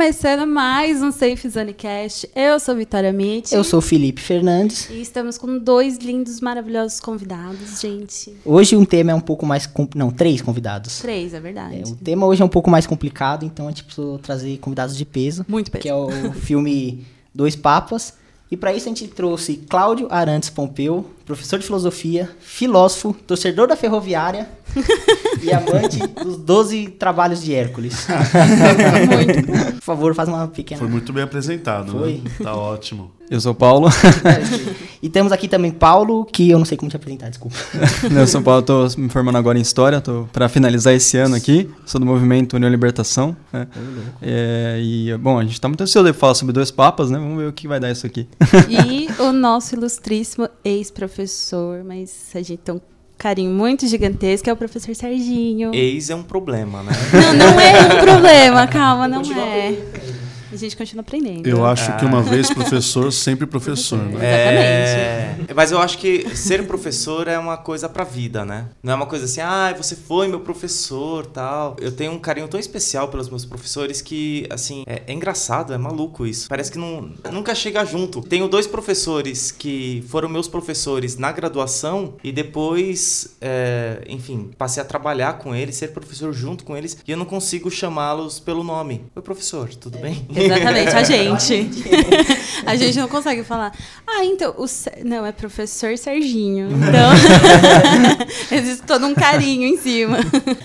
começando mais um Safe Zone Cast. Eu sou Vitória Mitch. Eu sou Felipe Fernandes. E estamos com dois lindos, maravilhosos convidados, gente. Hoje um tema é um pouco mais. Não, três convidados. Três, é verdade. É, o tema hoje é um pouco mais complicado, então a gente precisou trazer convidados de peso. Muito peso. Que é o filme Dois Papas. E para isso a gente trouxe Cláudio Arantes Pompeu, professor de filosofia, filósofo, torcedor da ferroviária e amante dos 12 trabalhos de Hércules. muito bom. Por favor, faz uma pequena. Foi muito bem apresentado, Foi. Né? Tá ótimo. Eu sou Paulo. e temos aqui também Paulo, que eu não sei como te apresentar, desculpa. eu sou Paulo, tô me formando agora em História, tô para finalizar esse ano aqui. Sou do movimento União Libertação. Né? É, e, bom, a gente está muito ansioso de falar sobre dois papas, né? Vamos ver o que vai dar isso aqui. e o nosso ilustríssimo ex-professor, mas a gente tem um carinho muito gigantesco, é o professor Serginho. Ex é um problema, né? Não, não é um problema, calma, não é. A gente continua aprendendo. Eu acho ah. que uma vez professor, sempre professor, né? Exatamente. É, mas eu acho que ser professor é uma coisa pra vida, né? Não é uma coisa assim, ah, você foi meu professor, tal. Eu tenho um carinho tão especial pelos meus professores que, assim, é, é engraçado, é maluco isso. Parece que não, nunca chega junto. Tenho dois professores que foram meus professores na graduação e depois, é, enfim, passei a trabalhar com eles, ser professor junto com eles e eu não consigo chamá-los pelo nome. Oi, professor, tudo bem? Exatamente, a gente. a gente não consegue falar. Ah, então, o não, é professor Serginho. Então, existe todo um carinho em cima.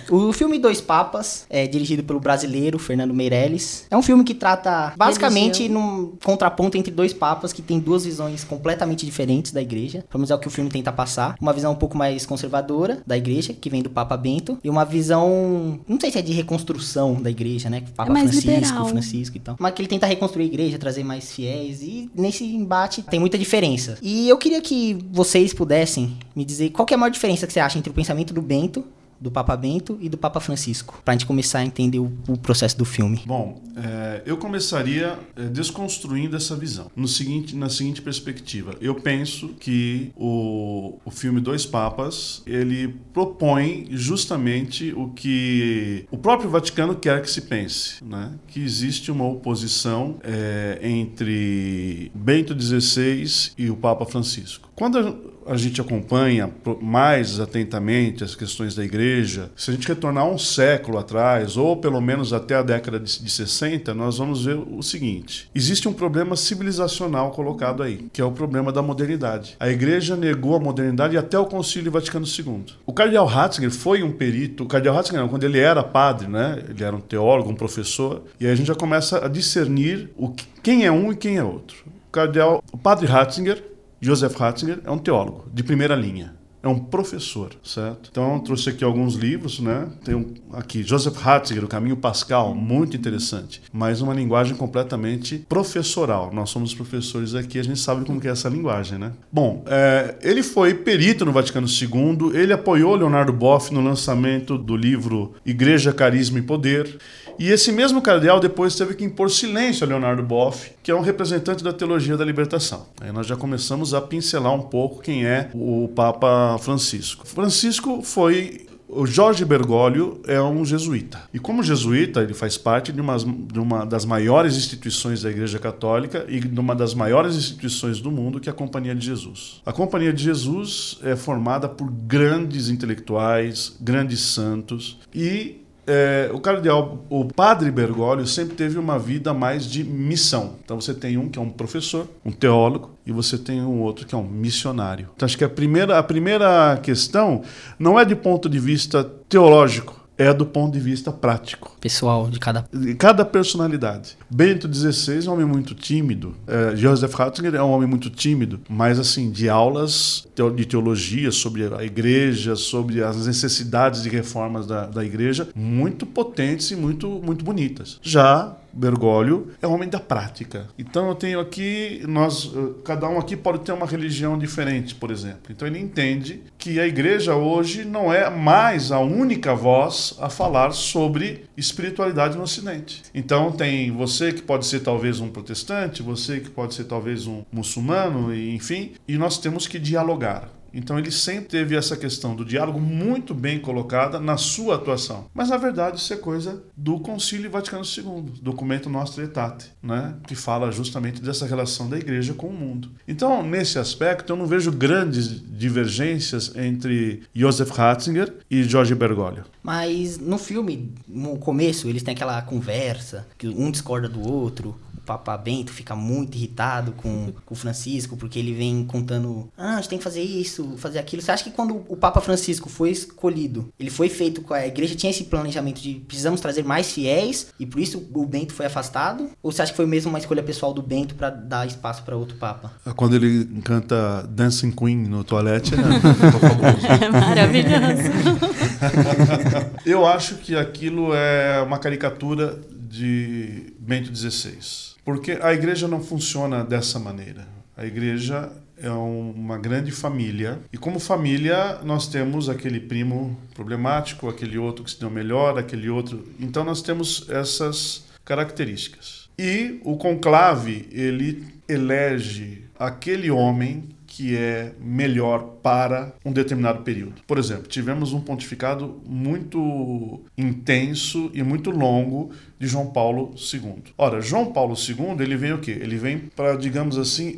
O filme Dois Papas é dirigido pelo brasileiro Fernando Meirelles. É um filme que trata basicamente Religião. num contraponto entre dois papas que têm duas visões completamente diferentes da igreja. Vamos dizer o que o filme tenta passar. Uma visão um pouco mais conservadora da igreja, que vem do Papa Bento, e uma visão, não sei se é de reconstrução da igreja, né? Papa é Francisco, liberal. Francisco e tal que ele tenta reconstruir a igreja, trazer mais fiéis, e nesse embate tem muita diferença. E eu queria que vocês pudessem me dizer qual é a maior diferença que você acha entre o pensamento do Bento do Papa Bento e do Papa Francisco, para a gente começar a entender o, o processo do filme. Bom, é, eu começaria é, desconstruindo essa visão, no seguinte, na seguinte perspectiva. Eu penso que o, o filme Dois Papas ele propõe justamente o que o próprio Vaticano quer que se pense, né? que existe uma oposição é, entre Bento XVI e o Papa Francisco. Quando a gente acompanha mais atentamente as questões da igreja, se a gente retornar um século atrás, ou pelo menos até a década de, de 60, nós vamos ver o seguinte: existe um problema civilizacional colocado aí, que é o problema da modernidade. A igreja negou a modernidade até o Concílio Vaticano II. O cardeal Ratzinger foi um perito, o cardeal Ratzinger, não, quando ele era padre, né? ele era um teólogo, um professor, e aí a gente já começa a discernir o que, quem é um e quem é outro. O cardeal, o padre Ratzinger, Joseph Ratzinger é um teólogo de primeira linha. É um professor, certo? Então, trouxe aqui alguns livros, né? Tem um, aqui Joseph Ratzinger, O Caminho Pascal, muito interessante, mas uma linguagem completamente professoral. Nós somos professores aqui, a gente sabe como é essa linguagem, né? Bom, é, ele foi perito no Vaticano II, ele apoiou Leonardo Boff no lançamento do livro Igreja, Carisma e Poder. E esse mesmo cardeal depois teve que impor silêncio a Leonardo Boff, que é um representante da teologia da libertação. Aí nós já começamos a pincelar um pouco quem é o Papa Francisco. Francisco foi o Jorge Bergoglio é um jesuíta. E como jesuíta, ele faz parte de uma, de uma, das maiores instituições da Igreja Católica e de uma das maiores instituições do mundo, que é a Companhia de Jesus. A Companhia de Jesus é formada por grandes intelectuais, grandes santos e é, o cardeal, o padre Bergoglio sempre teve uma vida mais de missão. Então você tem um que é um professor, um teólogo, e você tem um outro que é um missionário. Então acho que a primeira, a primeira questão não é de ponto de vista teológico, é do ponto de vista prático. Pessoal de cada... De cada personalidade. Bento XVI é um homem muito tímido. É, Joseph Ratzinger é um homem muito tímido, mas assim, de aulas de teologia sobre a igreja, sobre as necessidades de reformas da, da igreja, muito potentes e muito, muito bonitas. Já Bergoglio é um homem da prática. Então eu tenho aqui, nós, eh, cada um aqui pode ter uma religião diferente, por exemplo. Então ele entende que a igreja hoje não é mais a única voz a falar sobre espiritualidade no Ocidente. Então tem você que pode ser talvez um protestante, você que pode ser talvez um muçulmano, enfim, e nós temos que dialogar. Então ele sempre teve essa questão do diálogo muito bem colocada na sua atuação. Mas na verdade isso é coisa do Concílio Vaticano II, documento Nostra Aetate, né? que fala justamente dessa relação da igreja com o mundo. Então, nesse aspecto, eu não vejo grandes divergências entre Joseph Ratzinger e Jorge Bergoglio. Mas no filme, no começo, eles têm aquela conversa, que um discorda do outro. O Papa Bento fica muito irritado com, com o Francisco, porque ele vem contando: ah, a gente tem que fazer isso, fazer aquilo. Você acha que quando o Papa Francisco foi escolhido, ele foi feito com a igreja, tinha esse planejamento de precisamos trazer mais fiéis e por isso o Bento foi afastado? Ou você acha que foi mesmo uma escolha pessoal do Bento para dar espaço para outro Papa? Quando ele canta Dancing Queen no toalete, é, é maravilhoso. Eu acho que aquilo é uma caricatura de Bento XVI. Porque a igreja não funciona dessa maneira. A igreja é uma grande família. E como família, nós temos aquele primo problemático, aquele outro que se deu melhor, aquele outro. Então nós temos essas características. E o conclave, ele elege aquele homem que é melhor para um determinado período. Por exemplo, tivemos um pontificado muito intenso e muito longo de João Paulo II. Ora, João Paulo II, ele vem o quê? Ele vem para, digamos assim,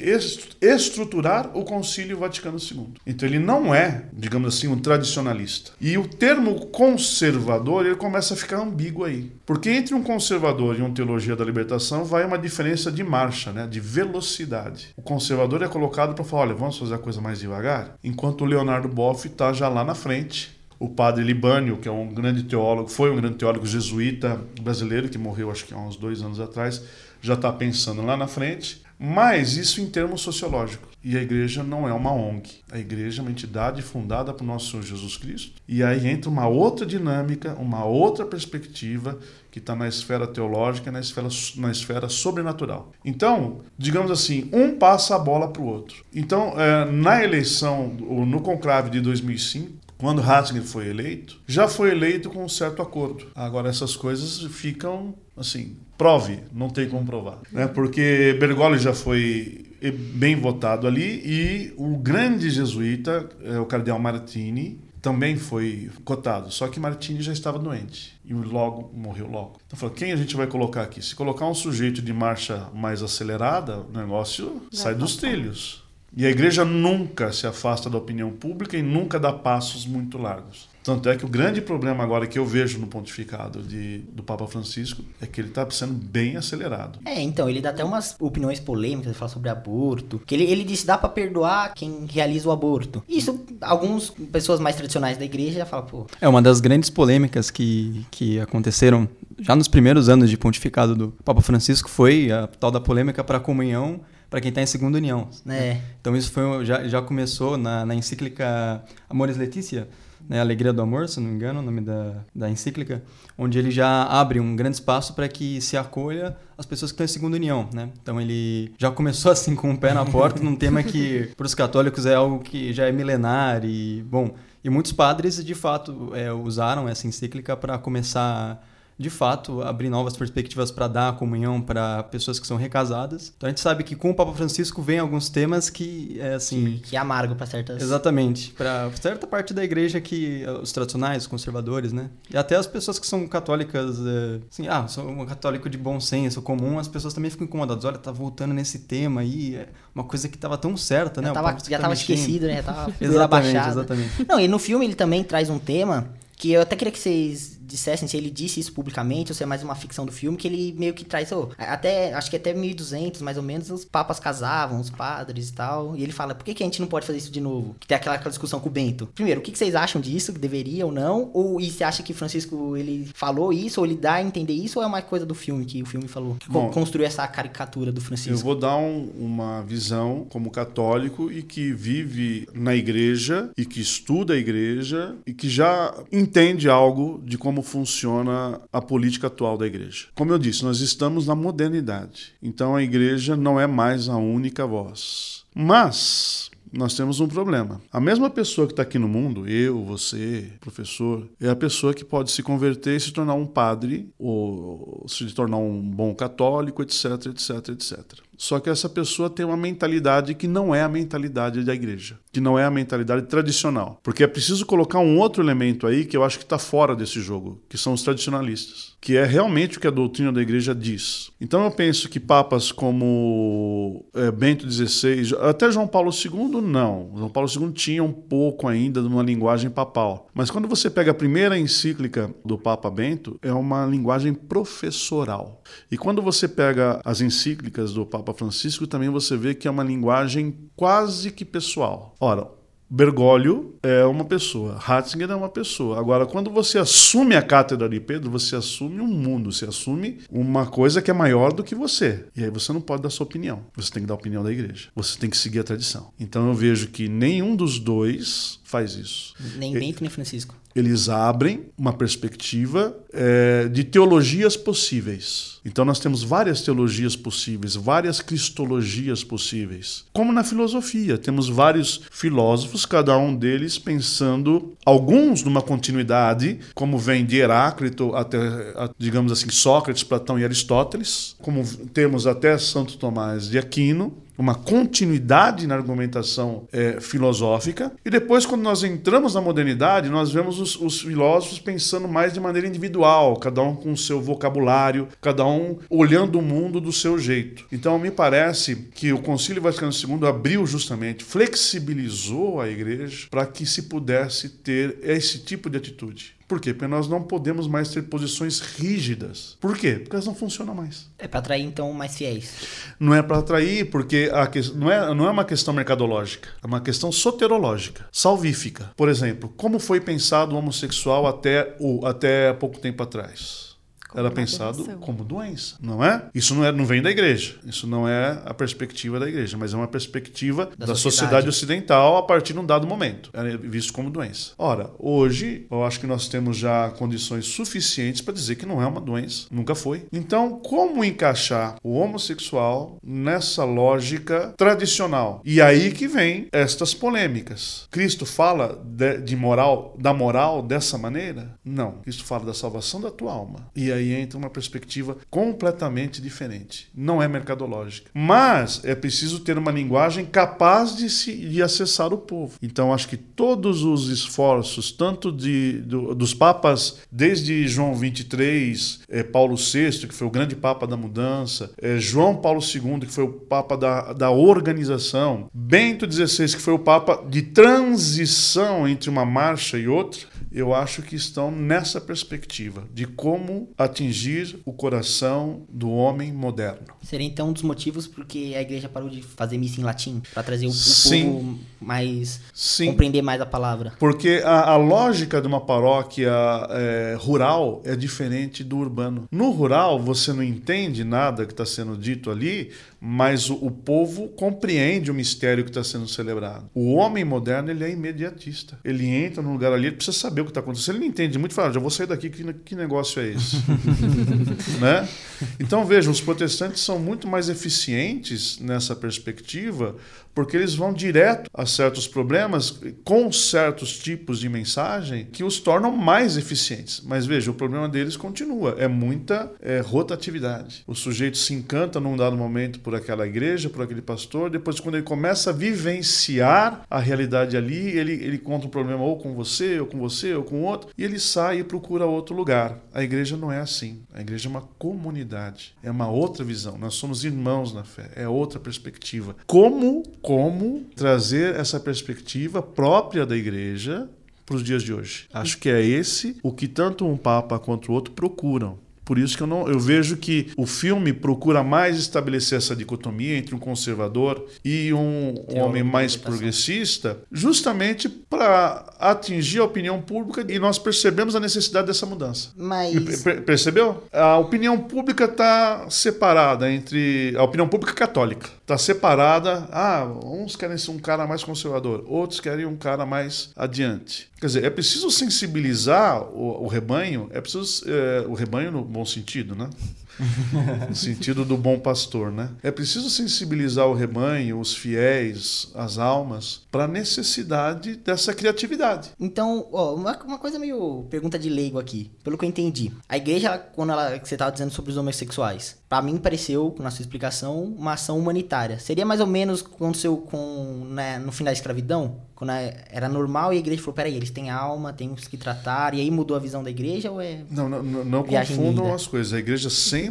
estruturar o Concílio Vaticano II. Então ele não é, digamos assim, um tradicionalista. E o termo conservador, ele começa a ficar ambíguo aí. Porque entre um conservador e um teologia da libertação vai uma diferença de marcha, né, de velocidade. O conservador é colocado para falar, olha, vamos fazer a coisa mais devagar, enquanto o Leonardo Boff está já lá na frente o padre Libânio, que é um grande teólogo, foi um grande teólogo jesuíta brasileiro, que morreu acho que há uns dois anos atrás, já está pensando lá na frente. Mas isso em termos sociológicos. E a igreja não é uma ONG. A igreja é uma entidade fundada por nosso Senhor Jesus Cristo. E aí entra uma outra dinâmica, uma outra perspectiva que está na esfera teológica, na esfera, na esfera sobrenatural. Então, digamos assim, um passa a bola para o outro. Então, é, na eleição, no conclave de 2005, quando Ratzinger foi eleito, já foi eleito com um certo acordo. Agora essas coisas ficam assim, prove, não tem como provar, né? Porque Bergoglio já foi bem votado ali e o grande jesuíta, é, o cardeal Martini, também foi cotado, só que Martini já estava doente e logo morreu logo. Então falou, quem a gente vai colocar aqui? Se colocar um sujeito de marcha mais acelerada, o negócio sai dos trilhos. E a igreja nunca se afasta da opinião pública e nunca dá passos muito largos. Tanto é que o grande problema agora que eu vejo no pontificado de, do Papa Francisco é que ele está sendo bem acelerado. É, então, ele dá até umas opiniões polêmicas, ele fala sobre aborto, que ele, ele disse dá para perdoar quem realiza o aborto. Isso, algumas pessoas mais tradicionais da igreja já falam, pô... É, uma das grandes polêmicas que, que aconteceram já nos primeiros anos de pontificado do Papa Francisco foi a tal da polêmica para a comunhão para quem está em segunda união. É. Então isso foi, já, já começou na, na encíclica Amores Letícia, né, Alegria do Amor, se não me engano, o nome da, da encíclica, onde ele já abre um grande espaço para que se acolha as pessoas que estão em segunda união, né? Então ele já começou assim com o pé na porta num tema que para os católicos é algo que já é milenar e bom, e muitos padres de fato é, usaram essa encíclica para começar de fato, abrir novas perspectivas para dar a comunhão para pessoas que são recasadas. Então a gente sabe que com o Papa Francisco vem alguns temas que é assim, que, que é amargo para certas Exatamente, para certa parte da igreja que os tradicionais, os conservadores, né? E até as pessoas que são católicas, é, assim, ah, sou um católico de bom senso, comum, as pessoas também ficam incomodadas. Olha, tá voltando nesse tema aí, é uma coisa que estava tão certa, né? Já tava, já tá tava esquecido, né? Já tava exatamente, exatamente. Não, e no filme ele também traz um tema que eu até queria que vocês dissessem se ele disse isso publicamente ou se é mais uma ficção do filme, que ele meio que traz, oh, até, acho que até 1200 mais ou menos, os papas casavam, os padres e tal, e ele fala, por que, que a gente não pode fazer isso de novo? Que tem aquela, aquela discussão com o Bento. Primeiro, o que, que vocês acham disso, que deveria ou não? Ou e você acha que Francisco, ele falou isso, ou ele dá a entender isso, ou é uma coisa do filme, que o filme falou, que Bom, construiu essa caricatura do Francisco? Eu vou dar um, uma visão como católico e que vive na igreja, e que estuda a igreja, e que já entende algo de como como funciona a política atual da igreja. Como eu disse, nós estamos na modernidade. Então a igreja não é mais a única voz. Mas nós temos um problema. A mesma pessoa que está aqui no mundo, eu, você, professor, é a pessoa que pode se converter e se tornar um padre, ou se tornar um bom católico, etc, etc, etc. Só que essa pessoa tem uma mentalidade que não é a mentalidade da igreja, que não é a mentalidade tradicional. Porque é preciso colocar um outro elemento aí que eu acho que está fora desse jogo, que são os tradicionalistas, que é realmente o que a doutrina da igreja diz. Então eu penso que papas como é, Bento XVI, até João Paulo II, não. João Paulo II tinha um pouco ainda de uma linguagem papal. Mas quando você pega a primeira encíclica do Papa Bento, é uma linguagem professoral. E quando você pega as encíclicas do Papa Francisco, também você vê que é uma linguagem quase que pessoal. Ora, Bergoglio é uma pessoa, Ratzinger é uma pessoa. Agora, quando você assume a cátedra de Pedro, você assume um mundo, você assume uma coisa que é maior do que você. E aí você não pode dar sua opinião. Você tem que dar a opinião da igreja. Você tem que seguir a tradição. Então eu vejo que nenhum dos dois faz isso. Nem Bento nem Francisco eles abrem uma perspectiva é, de teologias possíveis. Então nós temos várias teologias possíveis, várias cristologias possíveis. Como na filosofia, temos vários filósofos, cada um deles pensando, alguns numa continuidade, como vem de Heráclito até, digamos assim, Sócrates, Platão e Aristóteles, como temos até Santo Tomás de Aquino, uma continuidade na argumentação é, filosófica. E depois, quando nós entramos na modernidade, nós vemos os, os, filósofos pensando mais de maneira individual, cada um com o seu vocabulário, cada um olhando o mundo do seu jeito. Então, me parece que o Concílio Vaticano II abriu justamente, flexibilizou a igreja para que se pudesse ter esse tipo de atitude. Por quê? Porque nós não podemos mais ter posições rígidas. Por quê? Porque elas não funcionam mais. É para atrair, então, mais fiéis. Não é para atrair, porque a que... não, é, não é uma questão mercadológica, é uma questão soterológica, salvífica. Por exemplo, como foi pensado o homossexual até, o, até pouco tempo atrás? Era pensado como doença, não é? Isso não, é, não vem da igreja. Isso não é a perspectiva da igreja, mas é uma perspectiva da, da sociedade. sociedade. ocidental a partir de um dado momento. É visto como doença. Ora, hoje, eu acho que nós temos já condições suficientes para dizer que não é uma doença. Nunca foi. Então, como encaixar o homossexual nessa lógica tradicional? E aí que vem estas polêmicas. Cristo fala de, de moral, da moral dessa maneira? Não. Cristo fala da salvação da tua alma. E aí entra uma perspectiva completamente diferente. Não é mercadológica. Mas é preciso ter uma linguagem capaz de, se, de acessar o povo. Então, acho que todos os esforços, tanto de, do, dos papas, desde João 23, é, Paulo VI, que foi o grande papa da mudança, é, João Paulo II, que foi o papa da, da organização, Bento XVI, que foi o papa de transição entre uma marcha e outra, eu acho que estão nessa perspectiva de como atingir o coração do homem moderno. Seria então um dos motivos porque a igreja parou de fazer missa em latim para trazer o, o povo mais Sim. compreender mais a palavra. Porque a, a lógica de uma paróquia é, rural é diferente do urbano. No rural você não entende nada que está sendo dito ali, mas o, o, povo compreende o mistério que está sendo celebrado. O homem moderno ele é imediatista. Ele entra num lugar ali, ele precisa saber o que está acontecendo. Ele não entende muito, fala, já vou sair daqui, que, que negócio é esse? né? Então vejam, os protestantes são muito mais eficientes nessa perspectiva porque eles vão direto a certos problemas com certos tipos de mensagem que os tornam mais eficientes. Mas veja, o problema deles continua, é muita é, rotatividade. O sujeito se encanta num dado momento por aquela igreja, por aquele pastor, depois quando ele começa a vivenciar a realidade ali, ele, ele conta um problema ou com você, ou com você, ou com outro, e ele sai e procura outro lugar. A igreja não é assim. A igreja é uma comunidade, é uma outra visão. Nós somos irmãos na fé, é outra perspectiva. Como como trazer essa perspectiva própria da igreja para os dias de hoje. Acho que é esse o que tanto um papa quanto o outro procuram. Por isso que eu, não, eu vejo que o filme procura mais estabelecer essa dicotomia entre um conservador e um, um homem mais progressista, justamente para atingir a opinião pública e nós percebemos a necessidade dessa mudança. Mas... percebeu? A opinião pública está separada entre a opinião pública católica está separada. Ah, uns querem ser um cara mais conservador, outros querem um cara mais adiante. Quer dizer, é preciso sensibilizar o, o rebanho, é preciso é, o rebanho no bom sentido, né? no sentido do bom pastor, né? É preciso sensibilizar o rebanho, os fiéis, as almas, para a necessidade dessa criatividade. Então, ó, uma, uma coisa meio pergunta de leigo aqui, pelo que eu entendi. A igreja, quando ela, você estava dizendo sobre os homossexuais, para mim pareceu, na sua explicação, uma ação humanitária. Seria mais ou menos o que aconteceu com, né, no fim da escravidão? Quando era normal e a igreja falou, peraí, eles têm alma, temos que tratar, e aí mudou a visão da igreja ou é... Não, não, não, não confundam as coisas. A igreja sempre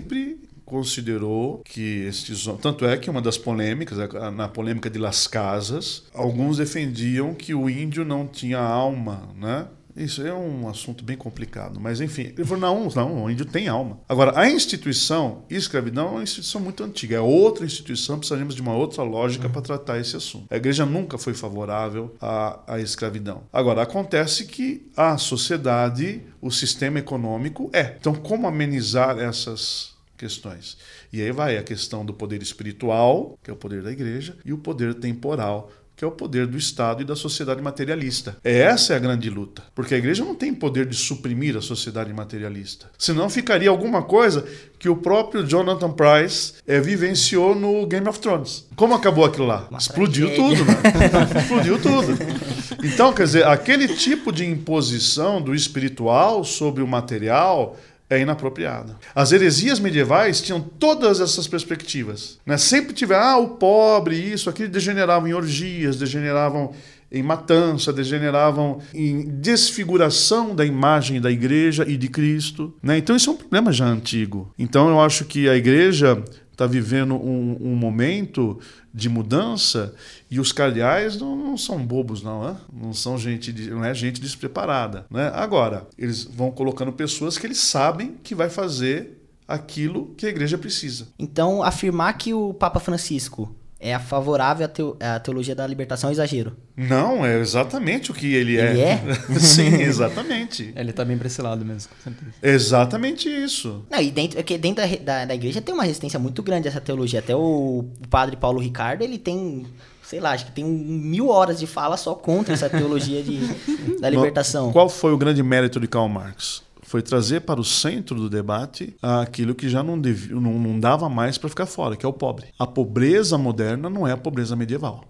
considerou que estes tanto é que uma das polêmicas na polêmica de Las Casas alguns defendiam que o índio não tinha alma né isso é um assunto bem complicado, mas enfim, ele falou: não, não, o índio tem alma. Agora, a instituição escravidão é uma instituição muito antiga, é outra instituição, precisaremos de uma outra lógica para tratar esse assunto. A igreja nunca foi favorável à, à escravidão. Agora, acontece que a sociedade, o sistema econômico é. Então, como amenizar essas questões? E aí vai a questão do poder espiritual, que é o poder da igreja, e o poder temporal, que é o poder do Estado e da sociedade materialista. Essa é a grande luta, porque a igreja não tem poder de suprimir a sociedade materialista. Senão ficaria alguma coisa que o próprio Jonathan Price é, vivenciou no Game of Thrones. Como acabou aquilo lá? Uma Explodiu tragédia. tudo, né? Explodiu tudo. Então, quer dizer, aquele tipo de imposição do espiritual sobre o material é inapropriada. As heresias medievais tinham todas essas perspectivas. Né? Sempre tiver, ah, o pobre, isso, aquilo, degeneravam em orgias, degeneravam em matança, degeneravam em desfiguração da imagem da igreja e de Cristo. Né? Então isso é um problema já antigo. Então eu acho que a igreja está vivendo um, um, momento de mudança e os cardeais não, não são bobos não, né? não são gente de, não é gente despreparada, né? Agora eles vão colocando pessoas que eles sabem que vai fazer aquilo que a igreja precisa. Então afirmar que o Papa Francisco é favorável à, teologia da libertação é exagero. Não, é exatamente o que ele é. Ele é? Sim, exatamente. ele tá bem para esse lado mesmo, com certeza. Exatamente isso. Não, e dentro, é que dentro da, da, da, igreja tem uma resistência muito grande a essa teologia. Até o, o padre Paulo Ricardo, ele tem sei lá, acho que tem mil horas de fala só contra essa teologia de, da libertação. Qual foi o grande mérito de Karl Marx? foi trazer para o centro do debate aquilo que já não, devia, não, não dava mais para ficar fora, que é o pobre. A pobreza moderna não é a pobreza medieval.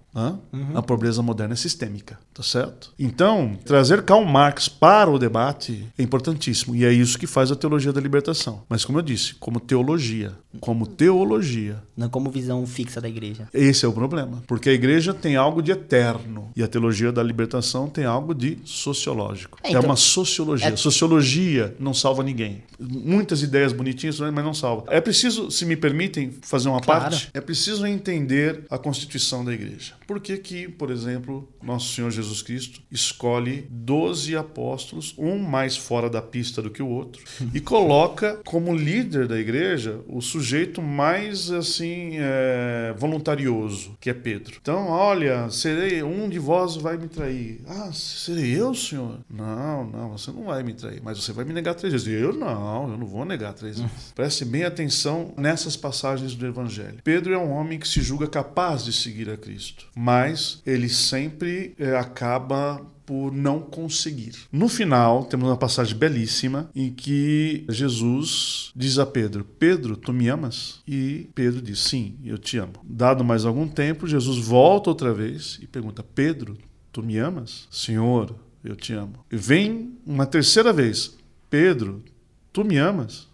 Uhum. A pobreza moderna é sistêmica, tá certo? Então, trazer Karl Marx para o debate é importantíssimo e é isso que faz a teologia da libertação. Mas como eu disse, como teologia, como teologia, não como visão fixa da igreja. Esse é o problema, porque a igreja tem algo de eterno e a teologia da libertação tem algo de sociológico. É, é então, é uma sociologia. É... Sociologia não salva ninguém. Muitas ideias bonitinhas, mas não salva. É preciso, se me permitem, fazer uma claro. parte. É preciso entender a constituição da igreja. Por que, que, por exemplo, nosso Senhor Jesus Cristo escolhe 12 apóstolos, um mais fora da pista do que o outro, e coloca como líder da igreja o sujeito mais assim é, voluntarioso, que é Pedro. Então, olha, serei um de vós vai me trair. Ah, serei eu, Senhor? Não, não, você não vai me trair, mas você vai me negar três vezes. Eu não, eu não vou negar três vezes. Preste bem atenção nessas passagens do Evangelho. Pedro é um homem que se julga capaz de seguir a Cristo mas ele sempre é, acaba por não conseguir. No final, temos uma passagem belíssima em que Jesus diz a Pedro: Pedro, tu me amas? E Pedro diz: Sim, eu te amo. Dado mais algum tempo, Jesus volta outra vez e pergunta: Pedro, tu me amas? Senhor, eu te amo. E vem uma terceira vez: Pedro, tu me amas?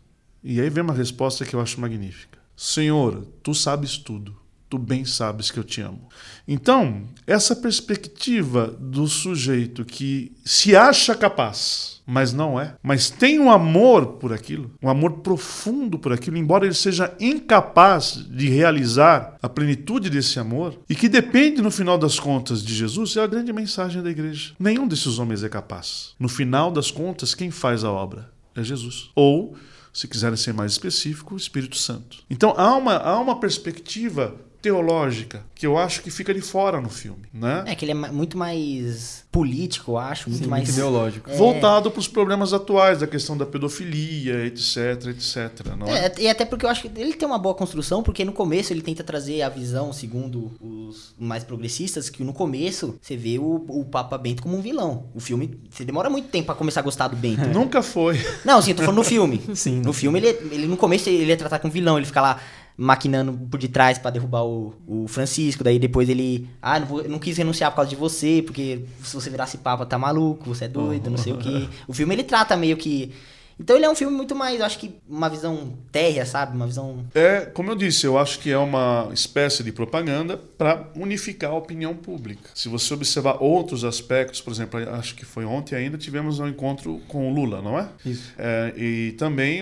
E aí vem uma resposta que eu acho magnífica: Senhor, tu sabes tudo tu bem sabes que eu te amo. Então, essa perspectiva do sujeito que se acha capaz, mas não é, mas tem um amor por aquilo, um amor profundo por aquilo, embora ele seja incapaz de realizar a plenitude desse amor, e que depende, no final das contas, de Jesus, é a grande mensagem da igreja. Nenhum desses homens é capaz. No final das contas, quem faz a obra? É Jesus. Ou se quiserem ser mais específico, o Espírito Santo. Então há uma, há uma perspectiva teológica que eu acho que fica de fora no filme, né? É que ele é muito mais político, eu acho, muito Sim, mais muito ideológico. É. Voltado para os problemas atuais, da questão da pedofilia, etc, etc. Não é? É, e até porque eu acho que ele tem uma boa construção, porque no começo ele tenta trazer a visão, segundo os mais progressistas, que no começo você vê o, o Papa Bento como um vilão. O filme, você demora muito tempo pra começar a gostar do Bento. Nunca foi. Não, sim, eu tô falando no filme. Sim. No filme, ele, ele no começo ele é tratado como vilão, ele fica lá maquinando por detrás pra derrubar o, o Francisco, daí depois ele, ah, não, vou- não quis renunciar por causa de você, porque se você virasse papa tá maluco, você é doido, não sei o que. O filme ele trata meio que então ele é um filme muito mais, eu acho que uma visão térrea, sabe? Uma visão É, como eu disse, eu acho que é uma espécie de propaganda para unificar a opinião pública. Se você observar outros aspectos, por exemplo, acho que foi ontem ainda tivemos um encontro com o Lula, não é? Isso. É, e também,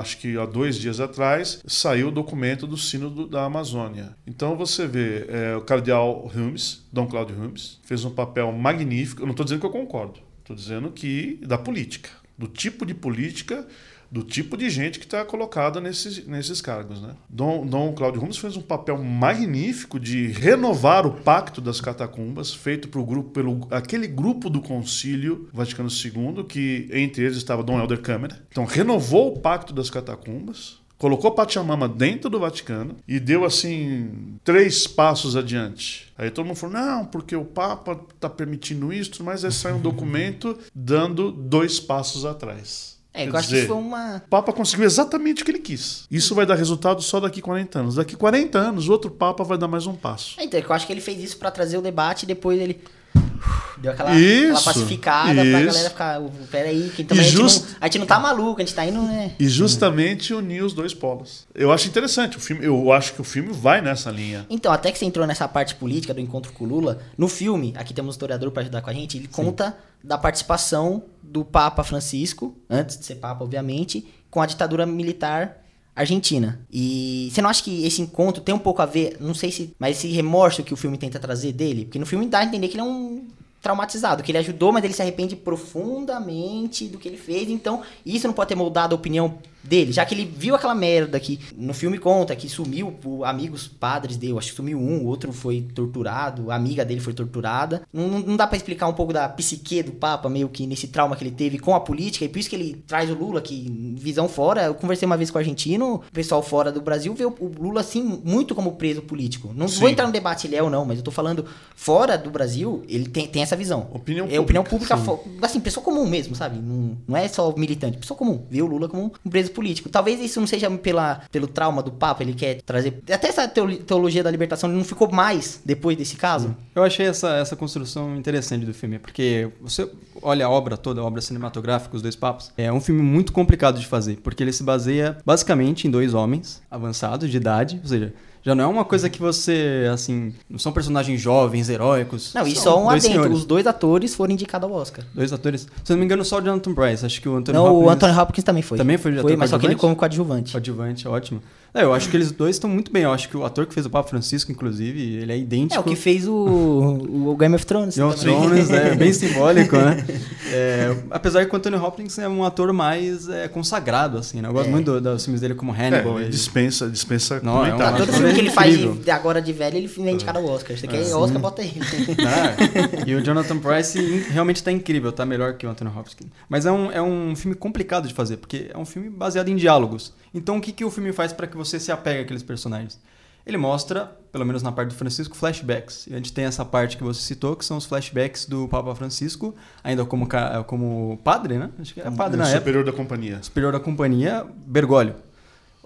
acho que há dois dias atrás, saiu o documento do Sínodo da Amazônia. Então você vê é, o cardeal Humes, Dom Cláudio Humes, fez um papel magnífico. Eu não estou dizendo que eu concordo, estou dizendo que da política, do tipo de política, do tipo de gente que está colocada nesses, nesses cargos. Né? Dom, Dom Cláudio Humes fez um papel magnífico de renovar o Pacto das Catacumbas, feito pro grupo, pelo aquele grupo do Concílio Vaticano II, que entre eles estava Dom Helder Câmara. Então, renovou o Pacto das Catacumbas, colocou Pachamama dentro do Vaticano e deu assim três passos adiante. Aí todo mundo falou: não, porque o Papa está permitindo isso, mas aí sai um documento dando dois passos atrás. É, Quer eu acho que dizer, foi uma. o Papa conseguiu exatamente o que ele quis. Isso vai dar resultado só daqui 40 anos. Daqui 40 anos, o outro Papa vai dar mais um passo. É, Então, eu acho que ele fez isso pra trazer o debate e depois ele. Deu aquela, Isso, aquela pacificada pra isso. galera ficar. "Oh, Peraí, que também E a, gente não, a gente não tá maluco, a gente tá indo, né? E justamente unir os dois polos. Eu acho interessante. O filme, eu acho que o filme vai nessa linha. Então, até que você entrou nessa parte política do encontro com o Lula, no filme, aqui temos um historiador pra ajudar com a gente, ele conta da participação do Papa Francisco, antes de ser Papa, obviamente, com a ditadura militar argentina. E você não acha que esse encontro tem um pouco a ver, não sei se, mas esse remorso que o filme tenta trazer dele? Porque no filme dá a entender que ele é um traumatizado, que ele ajudou, mas ele se arrepende profundamente do que ele fez. Então, isso não pode ter moldado a opinião dele, já que ele viu aquela merda que no filme conta que sumiu amigos padres dele, acho que sumiu um, o outro foi torturado, a amiga dele foi torturada. Não, não- dá pra explicar um pouco da psique do Papa, meio que nesse trauma que ele teve com a política, e por isso que ele traz o Lula, que visão fora, eu conversei uma vez com o argentino, o pessoal fora do Brasil vê o, Lula assim muito como preso político. Não Sim. vou entrar no debate se ele é ou não, mas eu tô falando fora do Brasil, ele tem, tem essa visão. Opinião é opinião pública, pública, fo- assim, pessoa comum mesmo, sabe? Não, não é só militante, pessoa comum. Vê o Lula como um preso político. Talvez isso não seja pela, pelo trauma do Papa, ele quer trazer. Até essa teolo- teologia da libertação não ficou mais depois desse caso. Eu achei essa, essa construção interessante do filme, porque você olha a obra toda, a obra cinematográfica, os dois papos, é um filme muito complicado de fazer, porque ele se baseia basicamente em dois homens avançados de idade, ou seja, já não é uma coisa que você, assim, não são personagens jovens, heróicos. Não, e só um adentro. senhores, Os dois atores foram indicados ao Oscar. Dois atores. Se eu não me engano, só o Jonathan Price, acho que o Anthony não, Hopkins... o Anthony Hopkins também foi. Também foi Foi, mas só que ele como coadjuvante. Coadjuvante, ótimo. É, eu acho que eles dois estão muito bem. Eu acho que o ator que fez o Papa Francisco, inclusive, ele é idêntico. É, o que fez o, o Game of Thrones. Game of. Thrones, é bem simbólico, né? É, apesar que o Anthony Hopkins é um ator mais é, consagrado, assim, né? Eu gosto É. muito do- dos filmes dele como Hannibal. É, ele- dispensa, dispensa Não, é um. Ah, todo filme que ele faz de, agora de velho, ele é indicado ao Oscar. Você quer sim. Oscar, bota ele. Ah, e o Jonathan Price realmente tá incrível, tá melhor que o Anthony Hopkins. Mas é um, é um filme complicado de fazer, porque é um filme baseado em diálogos. Então o que, que o filme faz para que você se apegue àqueles personagens? Ele mostra, pelo menos na parte do Francisco, flashbacks. E a gente tem essa parte que você citou, que são os flashbacks do Papa Francisco, ainda como, como padre, né? Acho que era padre na época superior da companhia. superior da companhia, Bergoglio.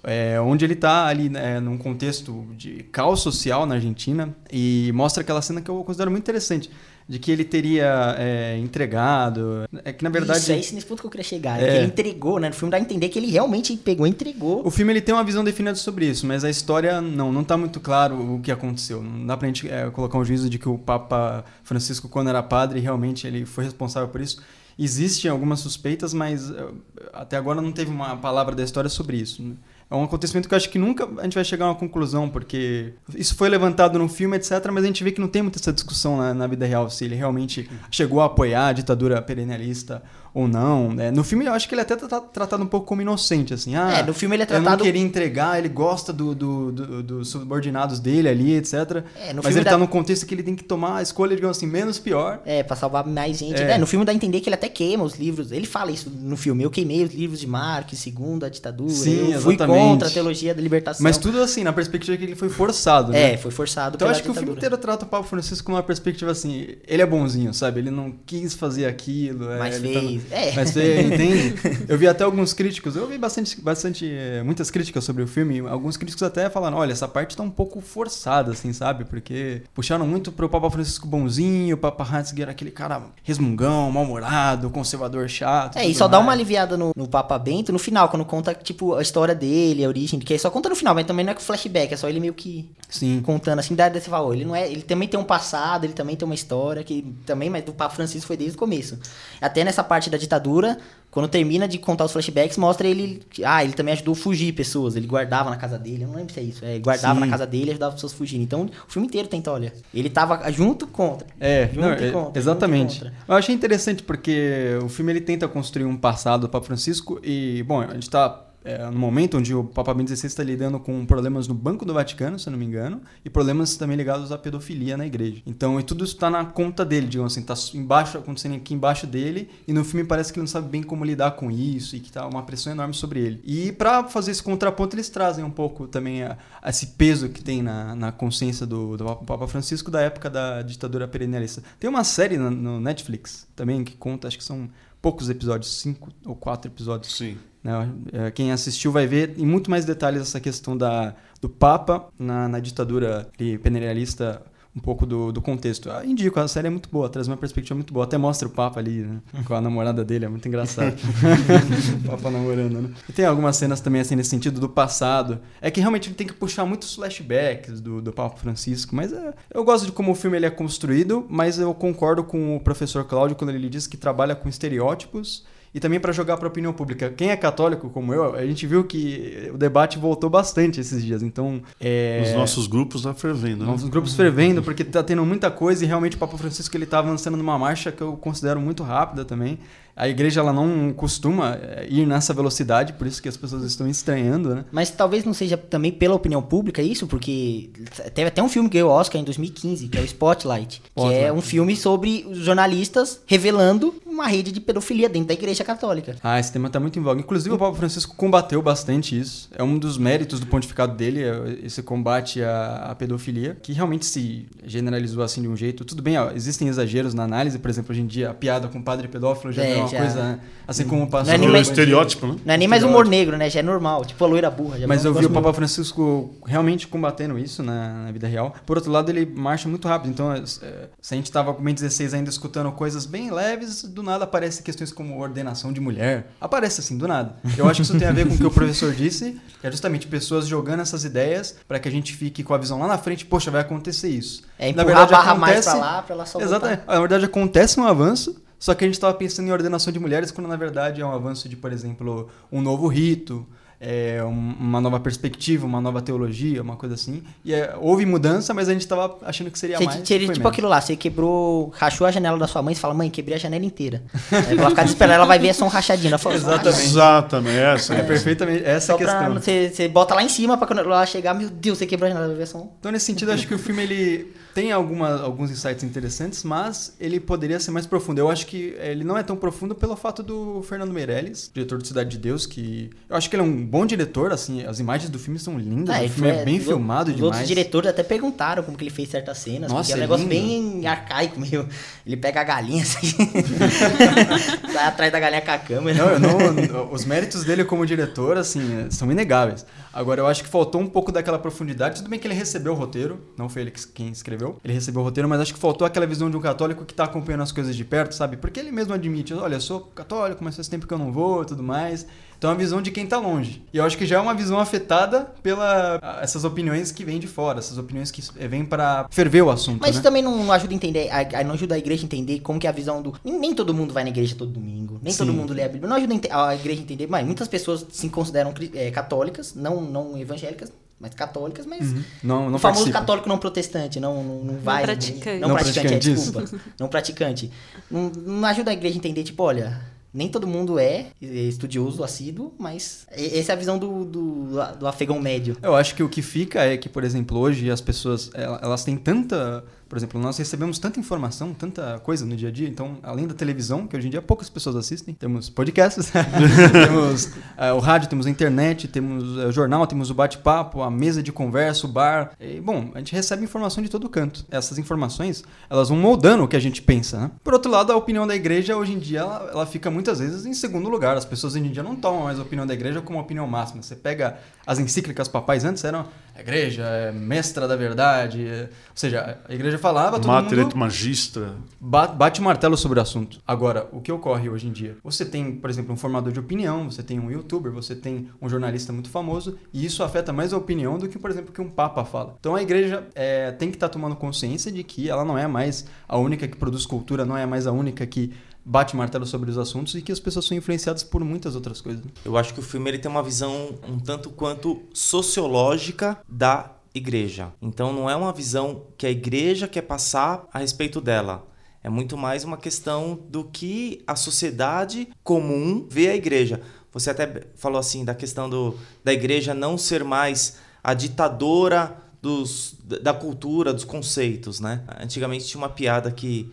É, onde ele está ali né, num contexto de caos social na Argentina e mostra aquela cena que eu considero muito interessante, de que ele teria é, entregado. É que na verdade. Isso, é esse nesse ponto que eu queria chegar. É. É. Que ele entregou, né? No filme dá a entender que ele realmente pegou e entregou. O filme ele tem uma visão definida sobre isso, mas a história não, não tá muito claro o que aconteceu. Não dá pra gente é, colocar um juízo de que o Papa Francisco, quando era padre, realmente ele foi responsável por isso. Existem algumas suspeitas, mas eh, até agora não teve uma palavra da história sobre isso. né? É um acontecimento que eu acho que nunca a gente vai chegar a uma conclusão, porque isso foi levantado no filme, etc., mas a gente vê que não tem muita essa discussão na, na vida real, se ele realmente chegou a apoiar a ditadura perennialista ou não. né? no filme eu acho que ele até tá tratado um pouco como inocente, assim. Ah, É, no filme ele é Eu não tratado- queria entregar, ele gosta do, do- do- dos subordinados dele ali, etc. É, no mas ele dá- tá num contexto que ele tem que tomar a escolha, digamos assim, menos pior. É, pra salvar mais gente. É. É, no filme dá a entender que ele até queima os livros. Ele fala isso no filme. Eu queimei os livros de Marx, segundo a ditadura. Sim, eu fui exatamente. contra a teologia da libertação. Mas tudo assim, na perspectiva que ele foi forçado, né? É, foi forçado Então acho que o filme inteiro trata o Papa Francisco com uma perspectiva assim, ele é bonzinho, sabe? Ele não quis fazer aquilo. é, Mas ele tá fez. É. Mas fez, entende? Eu vi até alguns críticos, eu vi bastante, bastante é, muitas críticas sobre o filme, alguns críticos até falaram, olha, essa parte tá um pouco forçada, assim, sabe? Porque puxaram muito pro Papa Francisco bonzinho, o Papa Ratzinger aquele cara resmungão, mal-humorado, conservador chato. É, e só dá uma mais. aliviada no, no Papa Bento no final, quando conta, tipo, a história dele, a origem, que só conta no final, mas também não é flashback, é só ele meio que Sim. contando assim, você fala, ó, ele não é, ele também tem um passado, ele também tem uma história que também, mas do Papa Francisco foi desde o começo. Até nessa parte da ditadura, quando termina de contar os flashbacks, mostra ele, que- ah, ele também ajudou a fugir pessoas, ele guardava na casa dele, eu não lembro se é isso, é, guardava Sim. na casa dele e ajudava as pessoas a fugirem. Então, o filme inteiro tenta, olha, ele tava junto contra. É, Junto não, e é, contra, exatamente. contra. Eu achei interessante porque o filme ele tenta construir um passado do Papa Francisco e, bom, a gente tá é, no momento onde o Papa Bento XVI está lidando com problemas no Banco do Vaticano, se eu não me engano, e problemas também ligados à pedofilia na igreja. Então, e tudo isso está na conta dele, digamos assim, tá embaixo, acontecendo aqui embaixo dele, e no filme parece que ele não sabe bem como lidar com isso e que tá uma pressão enorme sobre ele. E para fazer esse contraponto, eles trazem um pouco também a- a esse peso que tem na, na consciência do, do Papa Francisco da época da ditadura perennialista. Tem uma série na- no Netflix também que conta, acho que são poucos episódios, cinco ou quatro episódios. Sim. Né? É, Quem assistiu vai ver em muito mais detalhes essa questão da, do Papa na, na ditadura ali perennialista, um pouco do, do contexto. Ah, indico, a série é muito boa, traz uma perspectiva muito boa. Até mostra o Papa ali, né? Com a namorada dele, é muito engraçado. o Papa namorando, né? E tem algumas cenas também, assim, nesse sentido do passado. É que realmente ele tem que puxar muitos flashbacks do, do Papa Francisco, mas é, eu gosto de como o filme ele é construído, mas eu concordo com o professor Cláudio quando ele diz que trabalha com estereótipos e também para jogar para a opinião pública. Quem é católico como eu, a gente viu que o debate voltou bastante esses dias. Então, é... Os nossos grupos lá fervendo, né? Nossos grupos fervendo, porque tá tendo muita coisa e realmente o Papa Francisco ele tá avançando numa marcha que eu considero muito rápida também. A igreja ela não costuma é, ir nessa velocidade, por isso que as pessoas estão estranhando, né? Mas talvez não seja também pela opinião pública isso, porque teve até um filme que ganhou o Oscar em 2015, que é o Spotlight, que Spotlight. é um filme sobre jornalistas revelando uma rede de pedofilia dentro da igreja católica. Ah, esse tema tá muito em voga. Inclusive, o Papa Francisco combateu bastante isso. É um dos méritos do pontificado dele, é esse combate à, à pedofilia, que realmente se generalizou assim de um jeito. Tudo bem, ó, existem exageros na análise, por exemplo, hoje em dia a piada com o padre pedófilo já É, é uma já. coisa, né? assim como o pastor. Não é nem mais- estereótipo, né? Não é nem mais humor negro, né? Já é normal, tipo a loira burra. Já Mas é eu vi o Papa Francisco realmente combatendo isso na, na vida real. Por outro lado, ele marcha muito rápido. Então, é, se a gente tava com o Bento 16 ainda escutando coisas bem leves, do nada aparece questões como ordenação de mulher. Aparece assim, do nada. Eu acho que isso tem a ver com o que o professor disse, que é justamente pessoas jogando essas ideias para que a gente fique com a visão lá na frente, poxa, vai acontecer isso. É Na empurrar verdade, a barra mais acontece- pra lá, pra ela só Exatamente. voltar. Na verdade, acontece um avanço, só que a gente estava pensando em ordenação de mulheres, quando na verdade é um avanço de, por exemplo, um novo rito, é, um- uma nova perspectiva, uma nova teologia, uma coisa assim. E é, houve mudança, mas a gente estava achando que seria Você, mais. seria tipo menos. aquilo lá, você quebrou, rachou a janela da sua mãe, você fala, mãe, quebrei a janela inteira. Aí pra ela ficar desesperada, ela vai ver é só um rachadinho. Ela fala, Exatamente. Exatamente, essa É é. perfeitamente essa Só a questão. pra você, você bota lá em cima pra quando ela chegar, meu Deus, você quebrou a janela, vai ver só um. Então, nesse sentido, acho que o filme ele tem alguma, alguns insights interessantes, mas ele poderia ser mais profundo. Eu acho que ele não é tão profundo pelo fato do Fernando Meirelles, diretor de Cidade de Deus, que eu acho que ele é um bom diretor, assim, as imagens do filme são lindas, Ah, o filme foi- é bem filmado Os demais. outros diretores até perguntaram como que ele fez certas cenas, Nossa, porque é um é negócio lindo. bem arcaico, meio. Ele pega a galinha assim, sai atrás da galinha com a câmera. Não, não- os méritos dele como diretor, assim, são inegáveis. Agora, eu acho que faltou um pouco daquela profundidade. Tudo bem que ele recebeu o roteiro, não foi ele que- quem escreveu. Ele recebeu o roteiro, mas acho que faltou aquela visão de um católico que tá acompanhando as coisas de perto, sabe? Porque ele mesmo admite, olha, eu sou católico, mas faz tempo que eu não vou tudo mais. Então é uma visão de quem está longe. E eu acho que já é uma visão afetada pela essas opiniões que vêm de fora, essas opiniões que vêm para ferver o assunto. Mas né? isso também não ajuda a entender, a, a- não ajuda a igreja a entender como que é a visão do. Nem, todo mundo vai na igreja todo domingo, nem todo Sim. mundo lê a Bíblia. Não ajuda a a igreja a entender, mas muitas pessoas se consideram é, católicas, não, não evangélicas, mas católicas, mas. Não, não o famoso participa. católico não protestante, não, não, não vai. praticante. Não, Não praticante, é, praticante, isso. desculpa. Não praticante. Não, não ajuda a igreja a entender, tipo, olha. Nem todo mundo é estudioso, assíduo, mas essa é a visão do, do, do afegão médio. Eu acho que o que fica é que, por exemplo, hoje as pessoas ela- elas têm tanta. Por exemplo, nós recebemos tanta informação, tanta coisa no dia a dia. Então, além da televisão, que hoje em dia poucas pessoas assistem, temos podcasts, temos eh, o rádio, temos a internet, temos eh, o jornal, temos o bate-papo, a mesa de conversa, o bar. E, bom, a gente recebe informação de todo canto. Essas informações, elas vão moldando o que a gente pensa, né? Por outro lado, a opinião da igreja, hoje em dia, ela, ela fica muitas vezes em segundo lugar. As pessoas hoje em dia não tomam mais a opinião da igreja como a opinião máxima. Você pega as encíclicas papais antes, eram a igreja é mestra da verdade. é- Ou seja, a igreja falava, todo Mater mundo et magistra. ba- bate o martelo sobre o assunto. Agora, o que ocorre hoje em dia? Você tem, por exemplo, um formador de opinião, você tem um youtuber, você tem um jornalista muito famoso, e isso afeta mais a opinião do que, por exemplo, que um papa fala. Então a igreja é, tem que estar tomando consciência de que ela não é mais a única que produz cultura, não é mais a única que bate martelo sobre os assuntos e que as pessoas são influenciadas por muitas outras coisas. Eu acho que o filme ele tem uma visão um tanto quanto sociológica da igreja. Então não é uma visão que a igreja quer passar a respeito dela. É muito mais uma questão do que a sociedade comum vê a igreja. Você até falou assim da questão do, da igreja não ser mais a ditadora dos, da cultura, dos conceitos, né? Antigamente tinha uma piada que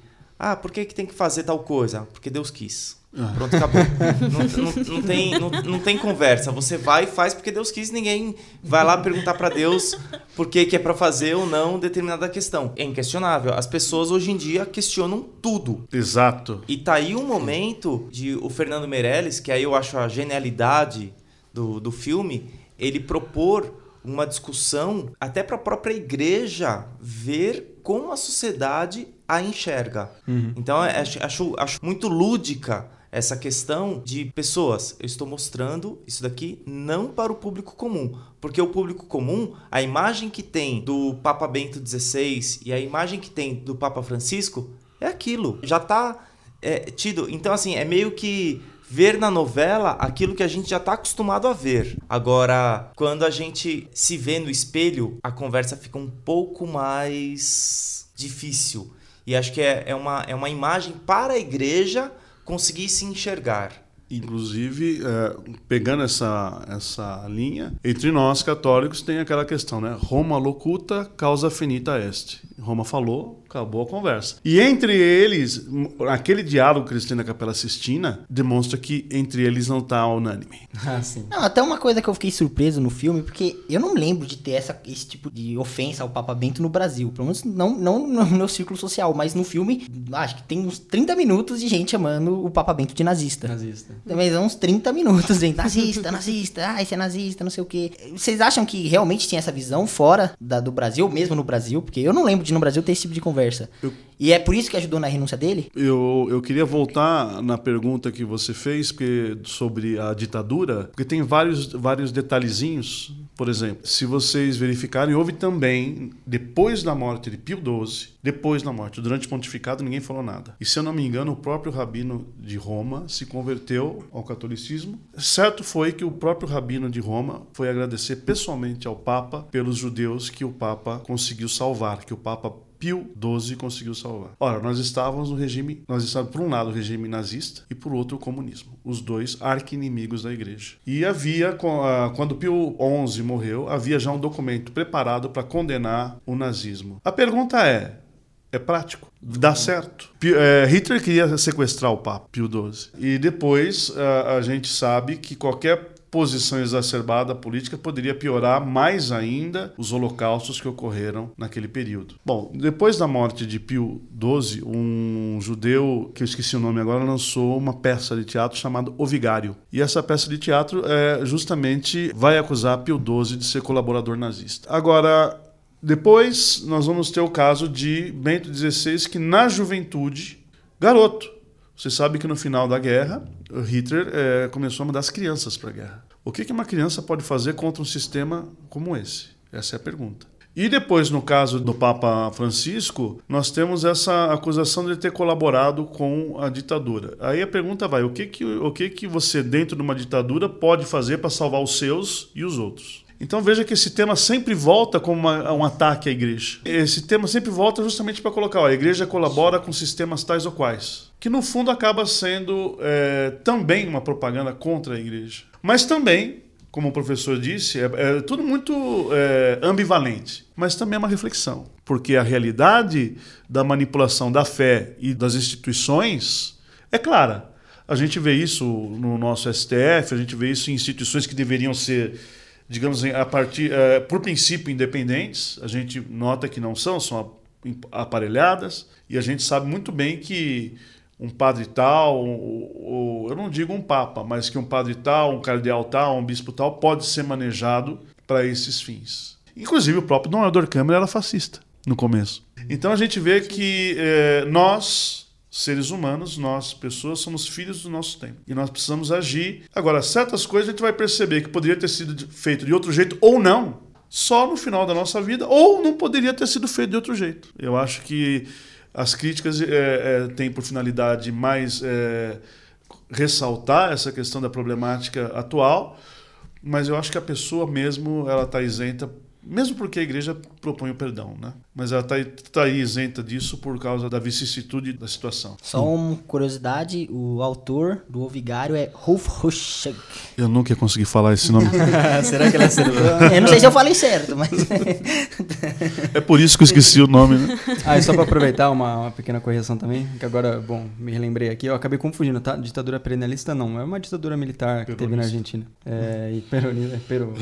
ah, por que, que tem que fazer tal coisa? Porque Deus quis. Pronto, acabou. não, não- não tem, não, não tem conversa. Você vai e faz porque Deus quis. Ninguém vai lá perguntar pra Deus por que, que é pra fazer ou não determinada questão. É inquestionável. As pessoas hoje em dia questionam tudo. Exato. E tá aí um momento de o Fernando Meirelles, que aí eu acho a genialidade do, do filme, ele propor uma discussão até para a própria igreja ver como a sociedade a enxerga. Então eu acho, acho, muito lúdica essa questão de pessoas. Eu estou mostrando isso daqui não para o público comum, porque o público comum, a imagem que tem do Papa Bento XVI e a imagem que tem do Papa Francisco é aquilo. Já está tido. Então, assim, é meio que ver na novela aquilo que a gente já está acostumado a ver. Agora, quando a gente se vê no espelho, a conversa fica um pouco mais difícil. E acho que é, é, uma, é uma imagem para a igreja conseguir se enxergar. Inclusive, é, pegando essa, essa linha, entre nós católicos tem aquela questão, né? Roma locuta, causa finita est. Roma falou, acabou a conversa. E entre eles, aquele diálogo que eles têm na Capela Sistina demonstra que entre eles não está unânime. Ah, sim. Não, até uma coisa que eu fiquei surpreso no filme, porque eu não lembro de ter essa, esse tipo de ofensa ao Papa Bento no Brasil. Pelo menos não, não no meu círculo social, mas no filme, acho que tem uns 30 minutos de gente chamando o Papa Bento de nazista. Nazista. Também uns 30 minutos, gente. Nazista, nazista, ah, esse é nazista, não sei o quê. Vocês acham que realmente tinha essa visão fora da- do Brasil, mesmo no Brasil? Porque eu não lembro de no Brasil ter esse tipo de conversa. Eu- E é por isso que ajudou na renúncia dele? Eu, eu queria voltar na pergunta que você fez porque, sobre a ditadura, porque tem vários, vários detalhezinhos. Por exemplo, se vocês verificarem, houve também, depois da morte de Pio XII, depois da morte, durante o pontificado, ninguém falou nada. E se eu não me engano, o próprio rabino de Roma se converteu ao catolicismo. Certo foi que o próprio rabino de Roma foi agradecer pessoalmente ao Papa pelos judeus que o Papa conseguiu salvar, que o Papa Pio XII conseguiu salvar. Ora, nós estávamos no regime, nós estávamos por um lado o regime nazista e por outro o comunismo, os dois arqui-inimigos da igreja. E havia, quando Pio XI morreu, havia já um documento preparado para condenar o nazismo. A pergunta é, é prático? Dá certo? Eh, Hitler queria sequestrar o Papa Pio XII. E depois a gente sabe que qualquer posição exacerbada política poderia piorar mais ainda os holocaustos que ocorreram naquele período. Bom, depois da morte de Pio XII, um judeu, que eu esqueci o nome agora, lançou uma peça de teatro chamada O Vigário. E essa peça de teatro é, justamente vai acusar Pio XII de ser colaborador nazista. Agora, depois nós vamos ter o caso de Bento XVI, que na juventude, garoto, você sabe que no final da guerra, Hitler é, começou a mandar as crianças para a guerra. O que, que uma criança pode fazer contra um sistema como esse? Essa é a pergunta. E depois, no caso do Papa Francisco, nós temos essa acusação de ter colaborado com a ditadura. Aí a pergunta vai: o que, que, o que, que você, dentro de uma ditadura, pode fazer para salvar os seus e os outros? Então veja que esse tema sempre volta como uma, um ataque à igreja. Esse tema sempre volta justamente para colocar: ó, a igreja colabora com sistemas tais ou quais. Que no fundo acaba sendo é, também uma propaganda contra a igreja. Mas também como o professor disse, é, é tudo muito é, ambivalente, mas também é uma reflexão, porque a realidade da manipulação da fé e das instituições é clara. A gente vê isso no nosso STF, a gente vê isso em instituições que deveriam ser, digamos, a partir, é, por princípio, independentes. A gente nota que não são, são aparelhadas, e a gente sabe muito bem que um padre tal, ou, eu não digo um papa, mas que um padre tal, um cardeal tal, um bispo tal pode ser manejado para esses fins. Inclusive o próprio Dom Ador Câmara era fascista no começo. Então a gente vê que é, nós, seres humanos, nós, pessoas, somos filhos do nosso tempo. E nós precisamos agir. Agora, certas coisas a gente vai perceber que poderia ter sido feito de outro jeito ou não, só no final da nossa vida, ou não poderia ter sido feito de outro jeito. Eu acho que as críticas é, é, têm por finalidade mais é, ressaltar essa questão da problemática atual, mas eu acho que a pessoa mesmo ela está isenta mesmo porque a igreja propõe o perdão, né? Mas ela está tá aí isenta disso por causa da vicissitude da situação. Só uma curiosidade, o autor do O Vigário é Rolf Ruschig. Eu nunca ia conseguir falar esse nome. Será que ele acertou? eu não sei se eu falei certo, mas... é por isso que eu esqueci o nome, né? Ah, e só para aproveitar uma, uma, pequena correção também, que agora, bom, me relembrei aqui, eu acabei confundindo, tá? Ditadura perennialista não, é uma ditadura militar que teve na Argentina. É, e peronista, peru.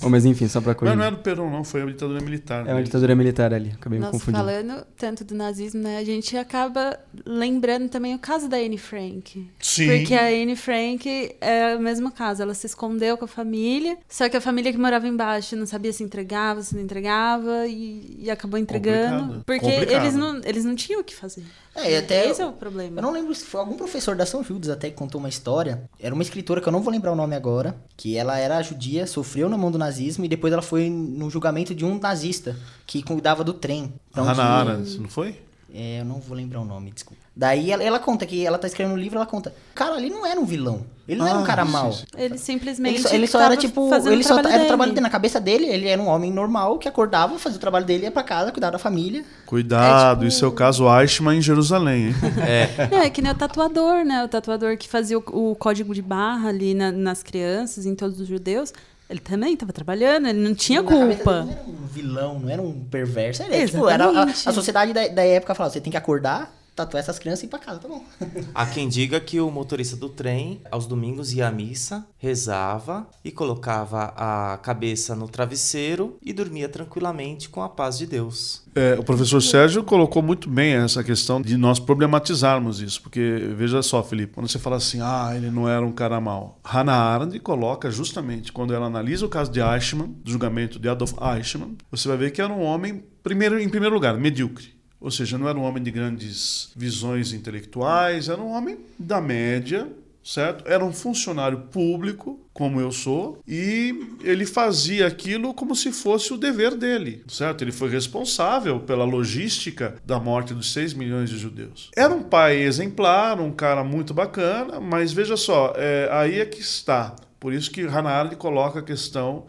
bom, mas enfim, só para corrigir não era o Perón, não, foi a ditadura militar. É uma ditadura militar ali, acabei Nossa, me confundindo. falando tanto do nazismo, né, a gente acaba lembrando também o caso da Anne Frank. Sim. Porque a Anne Frank é o mesmo caso, ela se escondeu com a família, só que a família que morava embaixo não sabia se entregava, se não entregava e, e acabou entregando. Complicado. Porque Complicado. eles não, eles não tinham o que fazer. É, até Esse é o problema. Eu não lembro se foi algum professor da São Judas até que contou uma história. Era uma escritora que eu não vou lembrar o nome agora, que ela era judia, sofreu na mão do nazismo e depois ela foi no julgamento de um nazista que cuidava do trem. Então, Hannah Arendt, não foi? É, eu não vou lembrar o nome, desculpa. Daí ela, ela, conta que ela tá escrevendo um livro, ela conta. Cara, ali não era um vilão. Ele não ah, era um ah, cara mau. Ele simplesmente. Ele só, ele só era tipo. Ele só era o trabalho dele. Na cabeça dele, ele era um homem normal que acordava, fazia o trabalho dele, ia pra casa, cuidava da família. Cuidado, é, tipo... isso é o caso Eichmann em Jerusalém, hein? é. é que nem o tatuador, né? O tatuador que fazia o, o código de barra ali na, nas crianças, em todos os judeus. Ele também estava trabalhando, ele não tinha culpa. Não era um vilão, não era um perverso. Era, tipo, era a, a, sociedade da, da época falava: você tem que acordar, tatuar essas crianças e ir pra casa, tá bom. Há quem diga que o motorista do trem, aos domingos, ia à missa, rezava e colocava a cabeça no travesseiro e dormia tranquilamente com a paz de Deus. É, o professor Sérgio colocou muito bem essa questão de nós problematizarmos isso, porque veja só, Felipe, quando você fala assim, ah, ele não era um cara mau. Hannah Arendt coloca justamente, quando ela analisa o caso de Eichmann, do julgamento de Adolf Eichmann, você vai ver que era um homem, primeiro, em primeiro lugar, medíocre ou seja, não era um homem de grandes visões intelectuais, era um homem da média, certo? Era um funcionário público, como eu sou, e ele fazia aquilo como se fosse o dever dele, certo? Ele foi responsável pela logística da morte dos 6 milhões de judeus. Era um pai exemplar, um cara muito bacana, mas veja só, é, aí é que está. Por isso que Hannah Arendt coloca a questão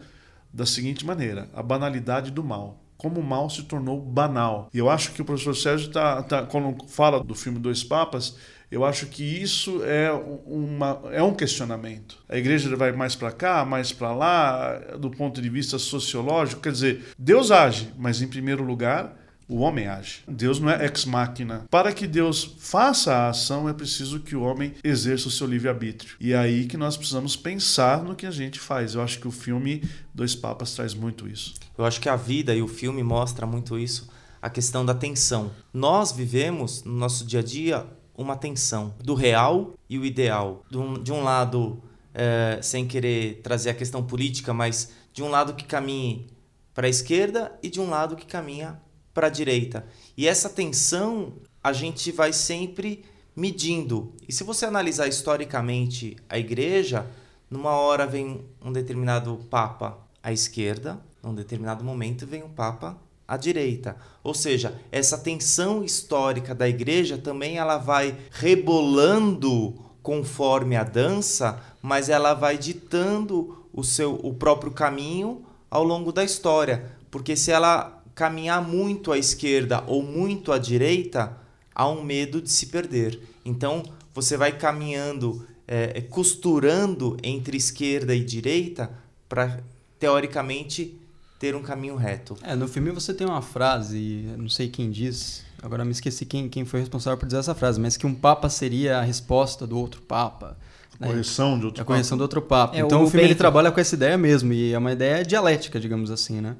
da seguinte maneira: a banalidade do mal como o mal se tornou banal. E eu acho que o professor Sérgio, tá, tá, quando fala do filme Dois Papas, eu acho que isso é, uma, é um questionamento. A igreja vai mais para cá, mais para lá, do ponto de vista sociológico. Quer dizer, Deus age, mas em primeiro lugar, o homem age. Deus não é ex machina. Para que Deus faça a ação, é preciso que o homem exerça o seu livre-arbítrio. E é aí que nós precisamos pensar no que a gente faz. Eu acho que o filme Dois Papas traz muito isso. Eu acho que a vida e o filme mostra muito isso, a questão da tensão. Nós vivemos no nosso dia a dia uma tensão do real e o ideal. De um, lado, é, sem querer trazer a questão política, mas de um lado que caminhe para a esquerda e de um lado que caminha para a direita. E essa tensão a gente vai sempre medindo. E se você analisar historicamente a igreja, numa hora vem um determinado papa à esquerda, num determinado momento vem um papa à direita. Ou seja, essa tensão histórica da igreja também ela vai rebolando conforme a dança, mas ela vai ditando o seu o próprio caminho ao longo da história, porque se ela caminhar muito à esquerda ou muito à direita, há um medo de se perder. Então, você vai caminhando, é, costurando entre esquerda e direita para, teoricamente, ter um caminho reto. É, no filme você tem uma frase, não sei quem diz, agora me esqueci quem, quem foi responsável por dizer essa frase, mas que um papa seria a resposta do outro papa. Né? Correção de outro a correção do outro papa. É, então o, o filme ele trabalha com essa ideia mesmo, e é uma ideia dialética, digamos assim, né?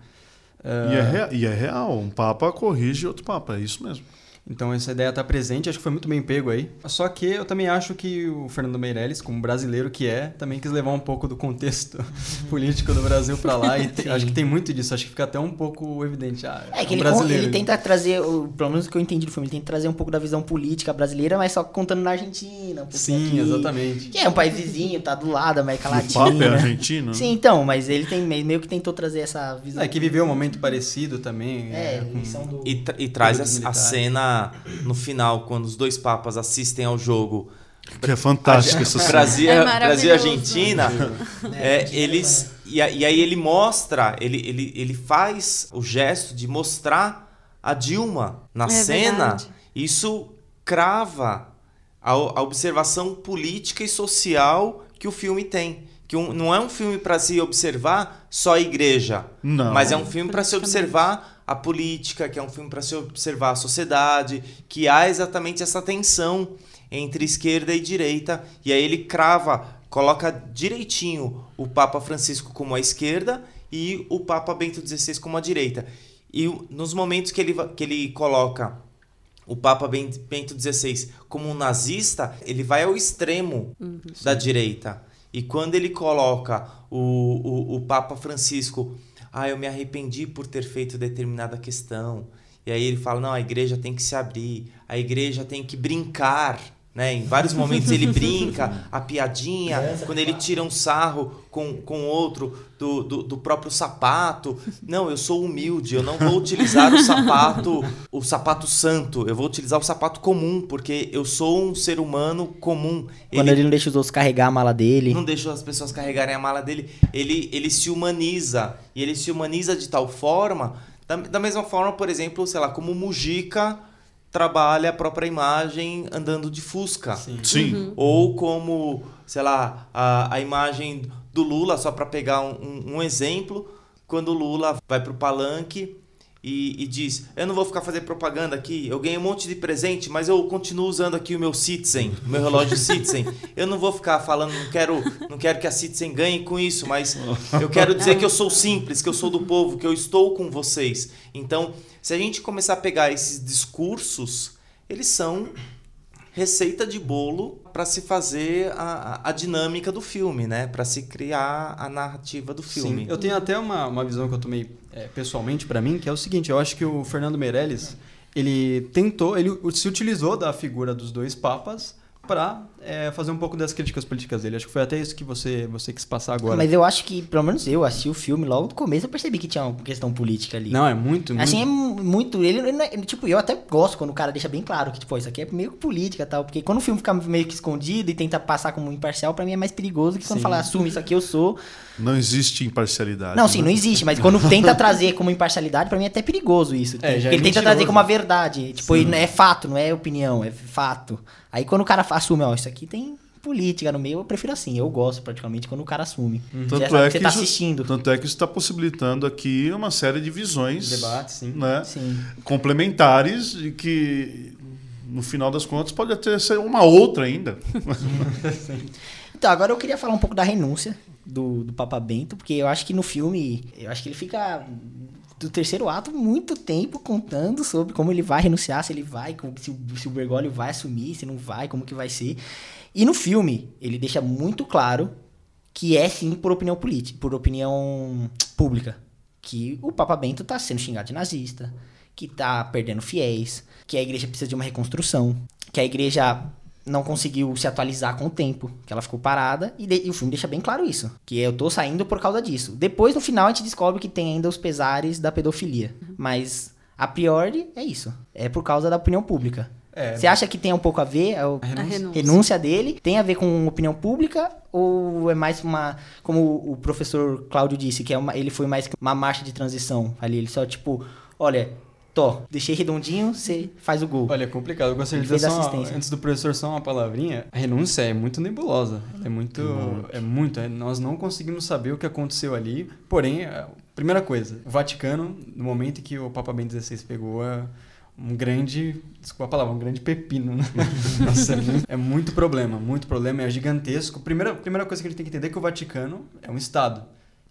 E, é, e é real, um papa corrige outro papa, é isso mesmo. Então essa ideia está presente, acho que foi muito bem pego aí. Só que eu também acho que o Fernando Meirelles, como brasileiro que é, também quis levar um pouco do contexto político do Brasil para lá e acho que tem muito disso, acho que fica até um pouco evidente. Ah, é, é que um ele, brasileiro. ele tenta trazer, pelo menos o que eu entendi do filme, ele tenta trazer um pouco da visão política brasileira, mas só contando na Argentina. Um Sim, aqui, exatamente. Que é um país vizinho, tá do lado, América Latina. O Papa é argentino? Sim, então, mas ele tem meio que tentou trazer essa visão. É que viveu um momento parecido também. É, é com... do... e, tra e traz a, a cena no final quando os dois papas assistem ao jogo. Que é fantástico essa cena. Brasil, é Brasil e Argentina, é, eles. E, e, aí ele mostra, ele, ele, ele faz o gesto de mostrar a Dilma na é cena. Verdade. Isso crava a, a observação política e social que o filme tem que um, não é um filme para se observar só a igreja, não. mas é um filme para se observar a política, que é um filme para se observar a sociedade, que há exatamente essa tensão entre esquerda e direita, e aí ele crava, coloca direitinho o Papa Francisco como a esquerda e o Papa Bento XVI como a direita. E nos momentos que ele, que ele coloca o Papa Bento XVI como um nazista, ele vai ao extremo uhum, da direita. E quando ele coloca o, o, o Papa Francisco, ah, eu me arrependi por ter feito determinada questão. E aí ele fala, não, a igreja tem que se abrir, a igreja tem que brincar né? Em vários momentos ele brinca, a piadinha, quando ele tira um sarro com, com outro do, do, do, próprio sapato. Não, eu sou humilde, eu não vou utilizar o sapato, o sapato santo, eu vou utilizar o sapato comum, porque eu sou um ser humano comum. Quando ele, ele não deixa os outros carregar a mala dele. Não deixa as pessoas carregarem a mala dele, ele, ele se humaniza. E ele se humaniza de tal forma, da, da mesma forma, por exemplo, sei lá, como o Mujica trabalha a própria imagem andando de Fusca. Sim. Sim. Uhum. Ou como, sei lá, a, a imagem do Lula, só para pegar um, um, exemplo, quando o Lula vai para o palanque e, e, diz: Eu não vou ficar fazendo propaganda aqui, eu ganhei um monte de presente, mas eu continuo usando aqui o meu Citizen, o meu relógio Citizen. Eu não vou ficar falando, não quero, não quero que a Citizen ganhe com isso, mas eu quero dizer que eu sou simples, que eu sou do povo, que eu estou com vocês. Então, se a gente começar a pegar esses discursos, eles são receita de bolo para se fazer a, a, dinâmica do filme, né? Para se criar a narrativa do filme. Sim, eu tenho até uma, uma visão que eu tomei é, pessoalmente para mim, que é o seguinte: eu acho que o Fernando Meirelles ele tentou, ele se utilizou da figura dos dois papas para é, fazer um pouco das críticas políticas dele. Acho que foi até isso que você, você quis passar agora. Mas eu acho que, pelo menos eu assisti o filme logo no começo, eu percebi que tinha uma questão política ali. Não, é muito, muito. Assim, é muito. Ele, ele, é, tipo, eu até gosto quando o cara deixa bem claro que, tipo, isso aqui é meio política e tal. Porque quando o filme fica meio que escondido e tenta passar como imparcial, para mim é mais perigoso que quando fala, assume isso aqui eu sou. Não existe imparcialidade. Não, sim, né? não existe, mas quando tenta trazer como imparcialidade, para mim é até perigoso isso. É, é ele tenta trazer como uma verdade. Tipo, é fato, não é opinião, é fato. Aí quando o cara assume, ó, isso aqui tem política no meio, eu prefiro assim. Eu gosto praticamente quando o cara assume. Uhum. Tanto é que, você tá assistindo. Tanto é que isso está possibilitando aqui uma série de visões. Debates, sim. Né, sim. Complementares e que, no final das contas, pode até ser uma outra ainda. então, agora eu queria falar um pouco da renúncia do, do Papa Bento, porque eu acho que no filme, eu acho que ele fica do terceiro ato muito tempo contando sobre como ele vai renunciar, se ele vai, se, o, se o Bergoglio vai assumir, se não vai, como que vai ser. E no filme, ele deixa muito claro que é sim por opinião política, por opinião pública. Que o Papa Bento está sendo xingado de nazista, que está perdendo fiéis, que a igreja precisa de uma reconstrução, que a igreja não conseguiu se atualizar com o tempo, que ela ficou parada, e, de, e, o filme deixa bem claro isso, que eu tô saindo por causa disso. Depois, no final, a gente descobre que tem ainda os pesares da pedofilia, mas a priori é isso, é por causa da opinião pública. É, Você acha que tem um pouco a ver a, a renúncia. renúncia. dele? Tem a ver com opinião pública? Ou é mais uma. Como o professor Cláudio disse, que é uma, ele foi mais uma marcha de transição ali. Ele só, tipo, olha, Tô, deixei redondinho, você faz o gol. Olha, é complicado. Eu gostaria de dizer só, antes do professor só uma palavrinha. A renúncia é muito nebulosa. É muito. É muito. É, nós não conseguimos saber o que aconteceu ali. Porém, a primeira coisa, o Vaticano, no momento em que o Papa Bento XVI pegou a um grande, desculpa a palavra, um grande pepino. Né? Nossa, é, muito, é, muito, problema, muito problema, é gigantesco. Primeira, primeira coisa que a gente tem que entender é que o Vaticano é um Estado.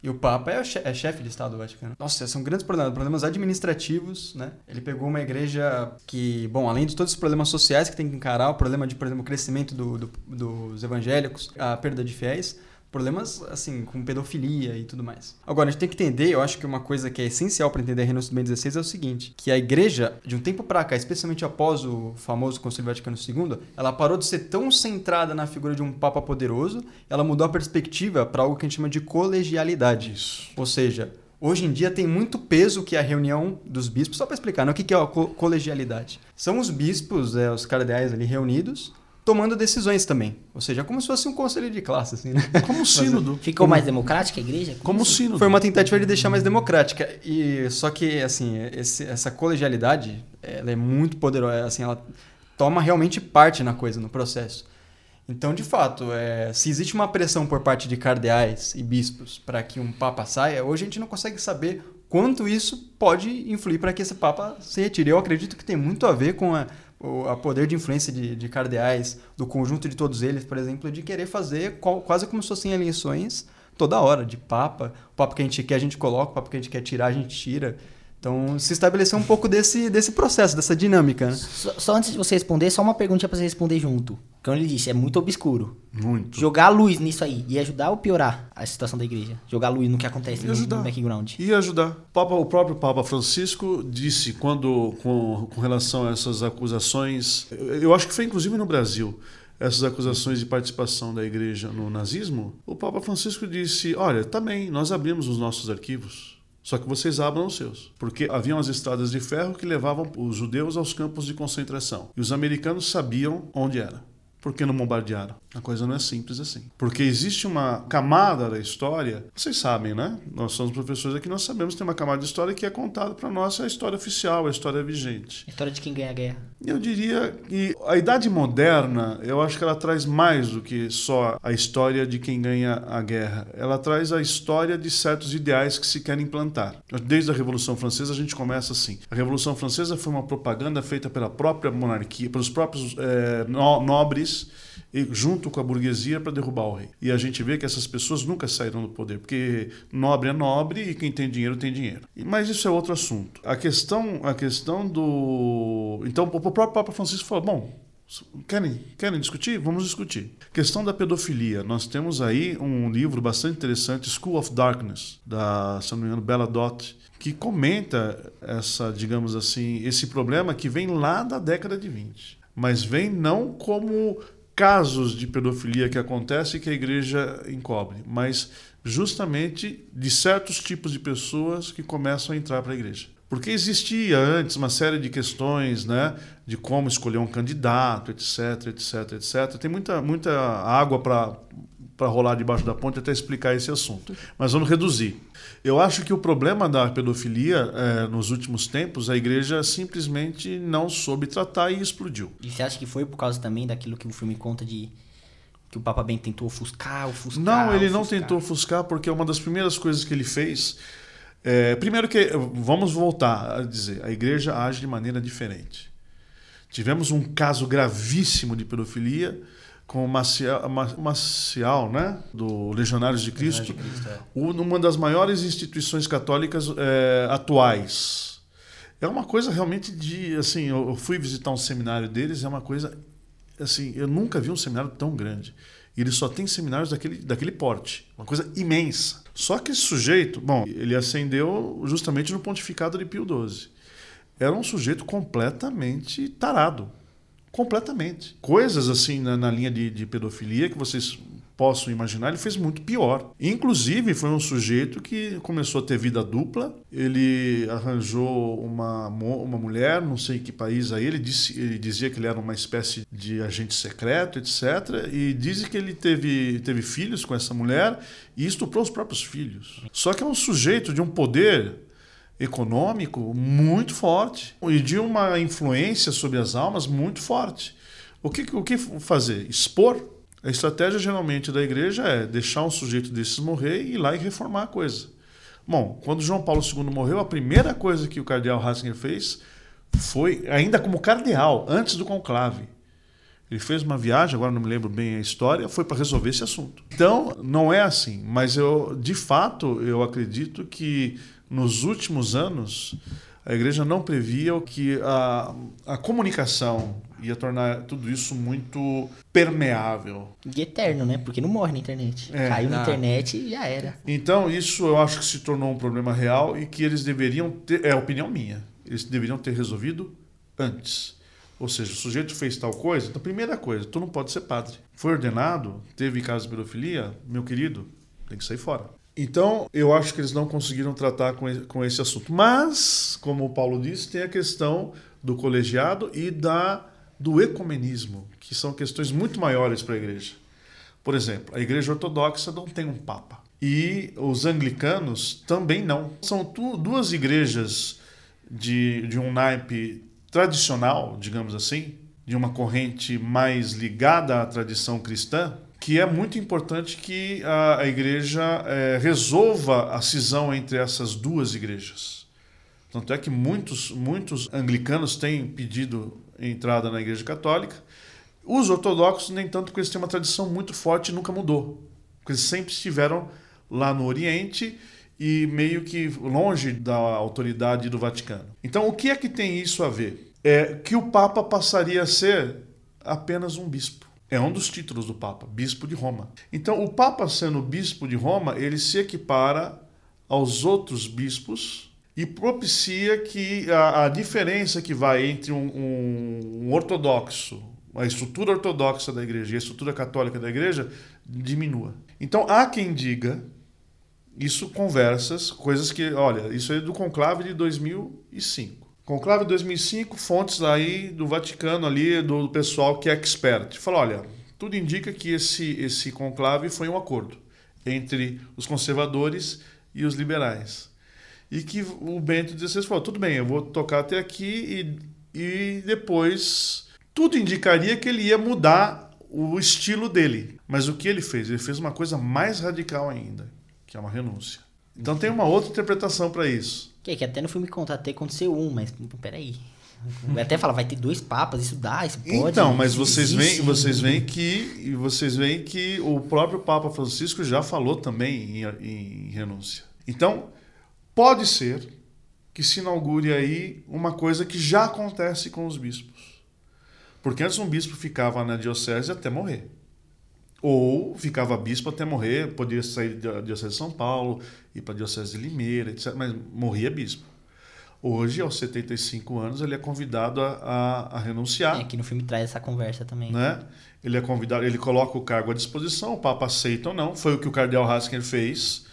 E o Papa é, che é chefe de Estado do Vaticano. Nossa, são grandes problemas, problemas administrativos, né? Ele pegou uma igreja que, bom, além de todos os problemas sociais que tem que encarar, o problema de, por exemplo, o crescimento do, do, dos evangélicos, a perda de fiéis, problemas assim com pedofilia e tudo mais. Agora a gente tem que entender, eu acho que uma coisa que é essencial para entender a renúncia do Bento XVI é o seguinte, que a igreja de um tempo para cá, especialmente após o famoso Concílio Vaticano II, ela parou de ser tão centrada na figura de um papa poderoso, ela mudou a perspectiva para algo que a gente chama de colegialidade. Isso. Ou seja, Hoje em dia tem muito peso que a reunião dos bispos, só para explicar, né? o que é a colegialidade? São os bispos, é, os cardeais ali reunidos, tomando decisões também. Ou seja, como se fosse um conselho de classe, assim, né? Como um sínodo. Ficou mais democrática a igreja? Como, como sínodo. Foi uma tentativa de deixar mais democrática. E só que, assim, esse, essa colegialidade, ela é muito poderosa, assim, ela toma realmente parte na coisa, no processo. Então, de fato, é, se existe uma pressão por parte de cardeais e bispos para que um papa saia, hoje a gente não consegue saber quanto isso pode influir para que esse papa se retire. Eu acredito que tem muito a ver com a o poder de influência de, de cardeais, do conjunto de todos eles, por exemplo, de querer fazer qual, quase como se fossem eleições toda hora, de papa. O papa que a gente quer, a gente coloca, o papa que a gente quer tirar, a gente tira. Então, se estabeleceu um pouco desse, desse processo, dessa dinâmica. Né? Só, só, antes de você responder, só uma pergunta para você responder junto. Como ele disse, é muito obscuro. Muito. Jogar luz nisso aí ia ajudar ou piorar a situação da igreja? Jogar luz no que acontece no, no, background. Ia ajudar. O, Papa, o próprio Papa Francisco disse, quando com, com relação a essas acusações, eu acho que foi inclusive no Brasil, essas acusações de participação da igreja no nazismo, o Papa Francisco disse: Olha, também, tá nós abrimos os nossos arquivos. Só que vocês abram os seus. Porque haviam as estradas de ferro que levavam os judeus aos campos de concentração. E os americanos sabiam onde era. Por que não bombardearam? A coisa não é simples assim. Porque existe uma camada da história, vocês sabem, né? Nós somos professores aqui, nós sabemos que tem uma camada de história que é contada para nós a história oficial, a história vigente. A história de quem ganha a guerra. Eu diria que a idade moderna, eu acho que ela traz mais do que só a história de quem ganha a guerra. Ela traz a história de certos ideais que se querem implantar. Desde a Revolução Francesa a gente começa assim. A Revolução Francesa foi uma propaganda feita pela própria monarquia, pelos próprios é, nobres e junto com a burguesia para derrubar o rei. E a gente vê que essas pessoas nunca saíram do poder, porque nobre é nobre e quem tem dinheiro tem dinheiro. Mas isso é outro assunto. A questão, a questão do. Então, o próprio Papa Francisco falou: bom, Querem, querem discutir? Vamos discutir. Questão da pedofilia. Nós temos aí um livro bastante interessante, School of Darkness, da, se não me engano, Bella Dott, que comenta essa, digamos assim, esse problema que vem lá da década de 20. Mas vem não como casos de pedofilia que acontecem que a igreja encobre, mas justamente de certos tipos de pessoas que começam a entrar para a igreja. Porque existia antes uma série de questões, né, de como escolher um candidato, etc, etc, etc. Tem muita, muita água para para rolar debaixo da ponte até explicar esse assunto. Mas vamos reduzir. Eu acho que o problema da pedofilia, é, nos últimos tempos, a igreja simplesmente não soube tratar e explodiu. E você acha que foi por causa também daquilo que o filme conta de que o Papa Ben tentou ofuscar, ofuscar? Não, ele ofuscar. não tentou ofuscar porque uma das primeiras coisas que ele fez é, primeiro que vamos voltar a dizer, a igreja age de maneira diferente. Tivemos um caso gravíssimo de pedofilia com o Maciel, Maciel né? do Legionários de Cristo, de Cristo é. uma das maiores instituições católicas é, atuais. É uma coisa realmente de. Assim, eu fui visitar um seminário deles, é uma coisa. Assim, eu nunca vi um seminário tão grande. E ele só tem seminários daquele, daquele porte. Uma coisa imensa. Só que esse sujeito, bom, ele ascendeu justamente no pontificado de Pio XII. Era um sujeito completamente tarado Completamente. Coisas assim na, na linha de, de pedofilia que vocês possam imaginar, ele fez muito pior. Inclusive, foi um sujeito que começou a ter vida dupla. Ele arranjou uma, uma mulher, não sei que país aí, ele, disse, ele dizia que ele era uma espécie de agente secreto, etc. E dizem que ele teve, teve filhos com essa mulher e estuprou os próprios filhos. Só que é um sujeito de um poder econômico muito forte e de uma influência sobre as almas muito forte. O que, o que fazer? Expor a estratégia geralmente da igreja é deixar um sujeito desses morrer e ir lá e reformar a coisa. Bom, quando João Paulo II morreu, a primeira coisa que o cardeal Ratzinger fez foi, ainda como cardeal, antes do conclave, ele fez uma viagem, agora não me lembro bem a história, foi para resolver esse assunto. Então, não é assim, mas eu, de fato, eu acredito que nos últimos anos a igreja não previa o que a, a comunicação ia tornar tudo isso muito permeável. E eterno, né? Porque não morre na internet. É. Caiu na internet e já era. Então, isso eu acho que se tornou um problema real e que eles deveriam ter. É a opinião minha. Eles deveriam ter resolvido antes. Ou seja, o sujeito fez tal coisa, então, primeira coisa, tu não pode ser padre. Foi ordenado, teve caso de pedofilia, meu querido, tem que sair fora. Então, eu acho que eles não conseguiram tratar com esse assunto. Mas, como o Paulo disse, tem a questão do colegiado e da do ecumenismo, que são questões muito maiores para a igreja. Por exemplo, a igreja ortodoxa não tem um papa. E os anglicanos também não. São duas igrejas de, de um naipe tradicional, digamos assim, de uma corrente mais ligada à tradição cristã, que é muito importante que a, a igreja é, resolva a cisão entre essas duas igrejas. Tanto é que muitos, muitos anglicanos têm pedido entrada na Igreja Católica. Os ortodoxos, nem tanto, porque eles têm uma tradição muito forte e nunca mudou. Porque eles sempre estiveram lá no Oriente e meio que longe da autoridade do Vaticano. Então, o que é que tem isso a ver? É que o Papa passaria a ser apenas um bispo. É um dos títulos do Papa, bispo de Roma. Então, o Papa sendo bispo de Roma, ele se equipara aos outros bispos e propicia que a, a diferença que vai entre um, um, um, ortodoxo, a estrutura ortodoxa da igreja e a estrutura católica da igreja diminua. Então há quem diga isso conversas, coisas que, olha, isso é do conclave de 2005. Conclave de 2005, fontes aí do Vaticano ali, do pessoal que é expert. Fala, olha, tudo indica que esse, esse conclave foi um acordo entre os conservadores e os liberais e que o Bento XVI falou: tudo bem, eu vou tocar até aqui e, e depois tudo indicaria que ele ia mudar o estilo dele. Mas o que ele fez? Ele fez uma coisa mais radical ainda, que é uma renúncia. Então tem uma outra interpretação para isso. Que, que até no filme conta até aconteceu um, mas peraí. Até fala, vai ter dois papas, isso dá, isso pode. Então, mas vocês veem, vocês veem que vocês veem que o próprio Papa Francisco já falou também em, em renúncia. Então, Pode ser que se inaugure aí uma coisa que já acontece com os bispos. Porque antes um bispo ficava na diocese até morrer. Ou ficava bispo até morrer, podia sair da diocese de São Paulo, ir para a diocese de Limeira, etc. Mas morria bispo. Hoje, aos 75 anos, ele é convidado a, a, a renunciar. É, aqui no filme traz essa conversa também. Né? Ele é convidado, ele coloca o cargo à disposição, o Papa aceita ou não. Foi o que o cardeal Hasker fez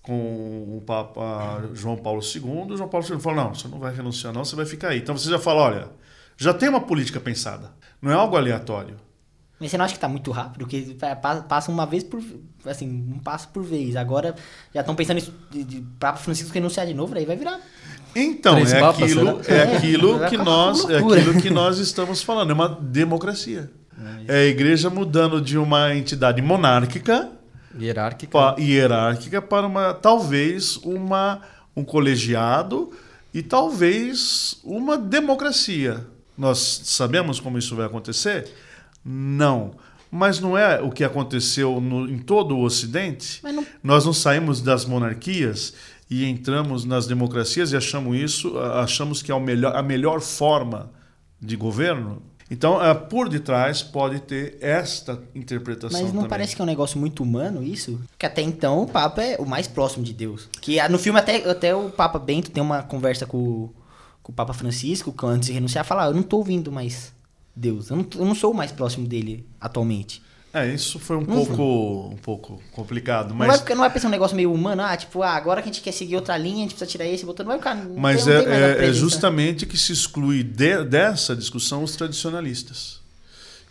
com o Papa João Paulo II, João Paulo II falou: não, você não vai renunciar, não, você vai ficar aí. Então você já fala: olha, já tem uma política pensada, não é algo aleatório. Mas você não acha que está muito rápido? Porque passa uma vez por. Assim, um passo por vez. Agora já estão pensando isso de, de Papa Francisco renunciar de novo, aí vai virar. Então, é aquilo, é, aquilo que nós, é aquilo que nós estamos falando, é uma democracia. É, é a igreja mudando de uma entidade monárquica hierárquica pa, hierárquica para uma talvez uma um colegiado e talvez uma democracia. Nós sabemos como isso vai acontecer? Não. Mas não é o que aconteceu no, em todo o Ocidente? Não... Nós não saímos das monarquias e entramos nas democracias e achamos isso, achamos que é melhor, a melhor forma de governo? Então, uh, por detrás pode ter esta interpretação. Mas não também. parece que é um negócio muito humano isso? Que até então o Papa é o mais próximo de Deus. Que ah, no filme até, até o Papa Bento tem uma conversa com, com o Papa Francisco, que antes de renunciar, fala: ah, Eu não estou ouvindo mais Deus. Eu não, eu não sou o mais próximo dele atualmente. É, isso foi um pouco um pouco complicado, mas... Não vai, não vai pensar um negócio meio humano, ah, tipo, ah, agora que a gente quer seguir outra linha, a gente precisa tirar esse, botando, não vai ficar... Não mas tem, é, é, é justamente que se exclui de, dessa discussão os tradicionalistas,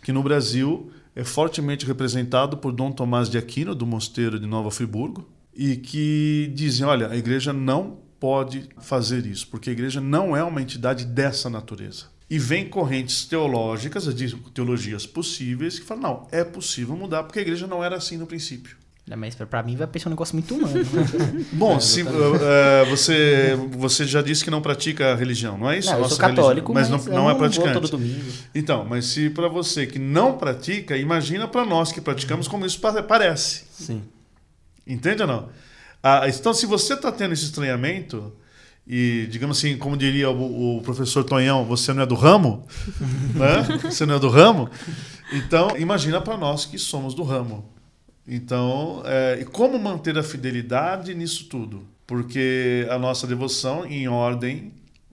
que no Brasil é fortemente representado por Dom Tomás de Aquino, do Mosteiro de Nova Friburgo, e que dizem, olha, a igreja não pode fazer isso, porque a igreja não é uma entidade dessa natureza. E vem correntes teológicas, teologias possíveis, que falam, não, é possível mudar, porque a igreja não era assim no princípio. Mas para mim vai parecer um negócio muito humano. Bom, é, se, uh, você, você já disse que não pratica a religião, não é isso? Não, eu sou católico, religião, mas, mas, não, não é praticante. todo domingo. Então, mas se para você que não pratica, imagina para nós que praticamos como isso parece. Sim. Entende ou não? Ah, então, se você está tendo esse estranhamento, e, digamos assim, como diria o, o professor Tonhão, você não é do ramo, né? Você não é do ramo. Então, imagina para nós que somos do ramo. Então, é, e como manter a fidelidade nisso tudo? Porque a nossa devoção em ordem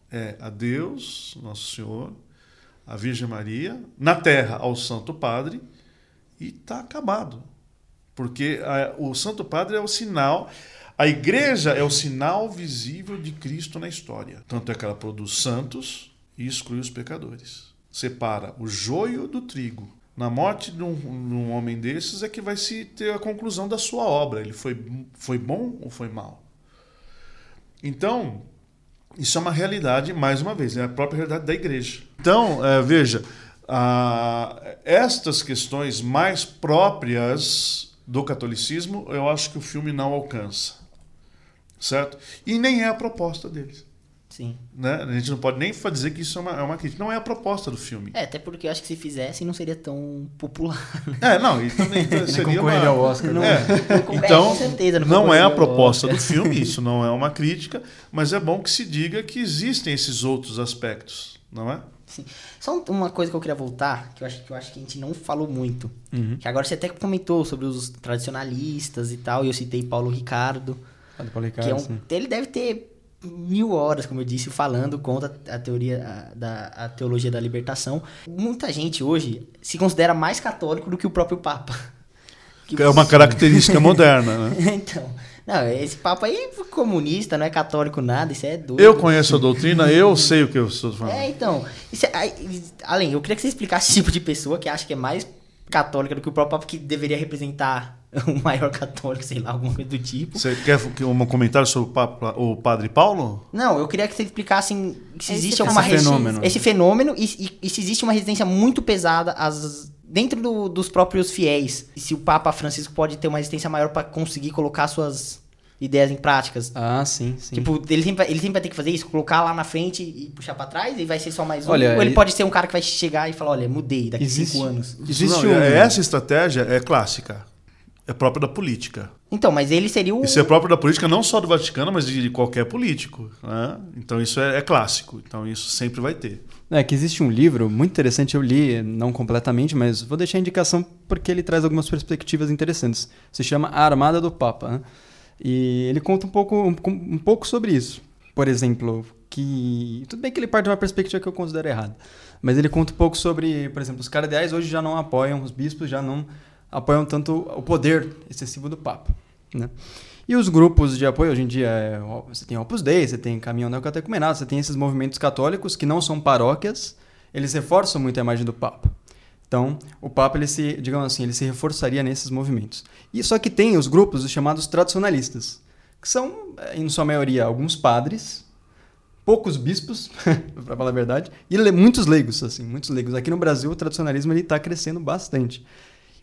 é a Deus, nosso Senhor, a Virgem Maria, na terra ao Santo Padre, e está acabado. Porque a, o Santo Padre é o sinal a igreja é o sinal visível de Cristo na história. Tanto é que ela produz santos e exclui os pecadores. Separa o joio do trigo. Na morte de um, de um homem desses é que vai se ter a conclusão da sua obra. Ele foi, foi bom ou foi mal? Então, isso é uma realidade, mais uma vez, é a própria realidade da igreja. Então, é, veja, estas questões mais próprias do catolicismo, eu acho que o filme não alcança certo? E nem é a proposta deles. Sim. Né? A gente não pode nem dizer que isso é uma, é uma crítica. Não é a proposta do filme. É, até porque eu acho que se fizessem não seria tão popular. É, não, e também então, seria uma... ao Oscar. Não, é. Então, é, certeza, não, não é a proposta do filme, isso não é uma crítica, mas é bom que se diga que existem esses outros aspectos, não é? Sim. Só uma coisa que eu queria voltar, que eu acho que, eu acho que a gente não falou muito. Uhum. Que agora você até comentou sobre os tradicionalistas e tal, e eu citei Paulo Ricardo. Que é um, ele deve ter mil horas, como eu disse, falando contra a teoria a, da a teologia da libertação. Muita gente hoje se considera mais católico do que o próprio Papa. Que é uma característica moderna, né? então, não, esse Papa aí é comunista, não é católico nada, isso é doido. Eu conheço a doutrina, eu sei o que eu estou falando. É, então, é, além, eu queria que você explicasse esse tipo de pessoa que acha que é mais católica do que o próprio Papa, que deveria representar o maior católico, sei lá, alguma coisa do tipo. Você quer um comentário sobre o, Papa, o Padre Paulo? Não, eu queria que você explicasse se existe esse alguma esse fenômeno. Esse fenômeno e, e, e, se existe uma resistência muito pesada às, dentro do, dos próprios fiéis. E se o Papa Francisco pode ter uma resistência maior para conseguir colocar suas ideias em práticas. Ah, sim, sim. Tipo, ele sempre, ele sempre vai ter que fazer isso, colocar lá na frente e puxar para trás, e vai ser só mais um. Olha, Ou ele, ele, pode ser um cara que vai chegar e falar, olha, mudei daqui existe, cinco anos. Existe Não, um... Essa estratégia é clássica é próprio da política. Então, mas ele seria o. Isso é próprio da política não só do Vaticano, mas de qualquer político. Né? Então isso é, é, clássico. Então isso sempre vai ter. É que existe um livro muito interessante, eu li, não completamente, mas vou deixar a indicação porque ele traz algumas perspectivas interessantes. Se chama A Armada do Papa. Né? E ele conta um pouco, um, um pouco sobre isso. Por exemplo, que. Tudo bem que ele parte de uma perspectiva que eu considero errada. Mas ele conta um pouco sobre, por exemplo, os cardeais hoje já não apoiam, os bispos já não apoiam tanto o poder excessivo do Papa. Né? E os grupos de apoio, hoje em dia, é, você tem Opus Dei, você tem Caminhão Neocatecumenado, você tem esses movimentos católicos que não são paróquias, eles reforçam muito a imagem do Papa. Então, o Papa, ele se, digamos assim, ele se reforçaria nesses movimentos. E só que tem os grupos os chamados tradicionalistas, que são, eh, em sua maioria, alguns padres, poucos bispos, para falar a verdade, e muitos leigos, assim, muitos leigos. Aqui no Brasil, o tradicionalismo está crescendo bastante.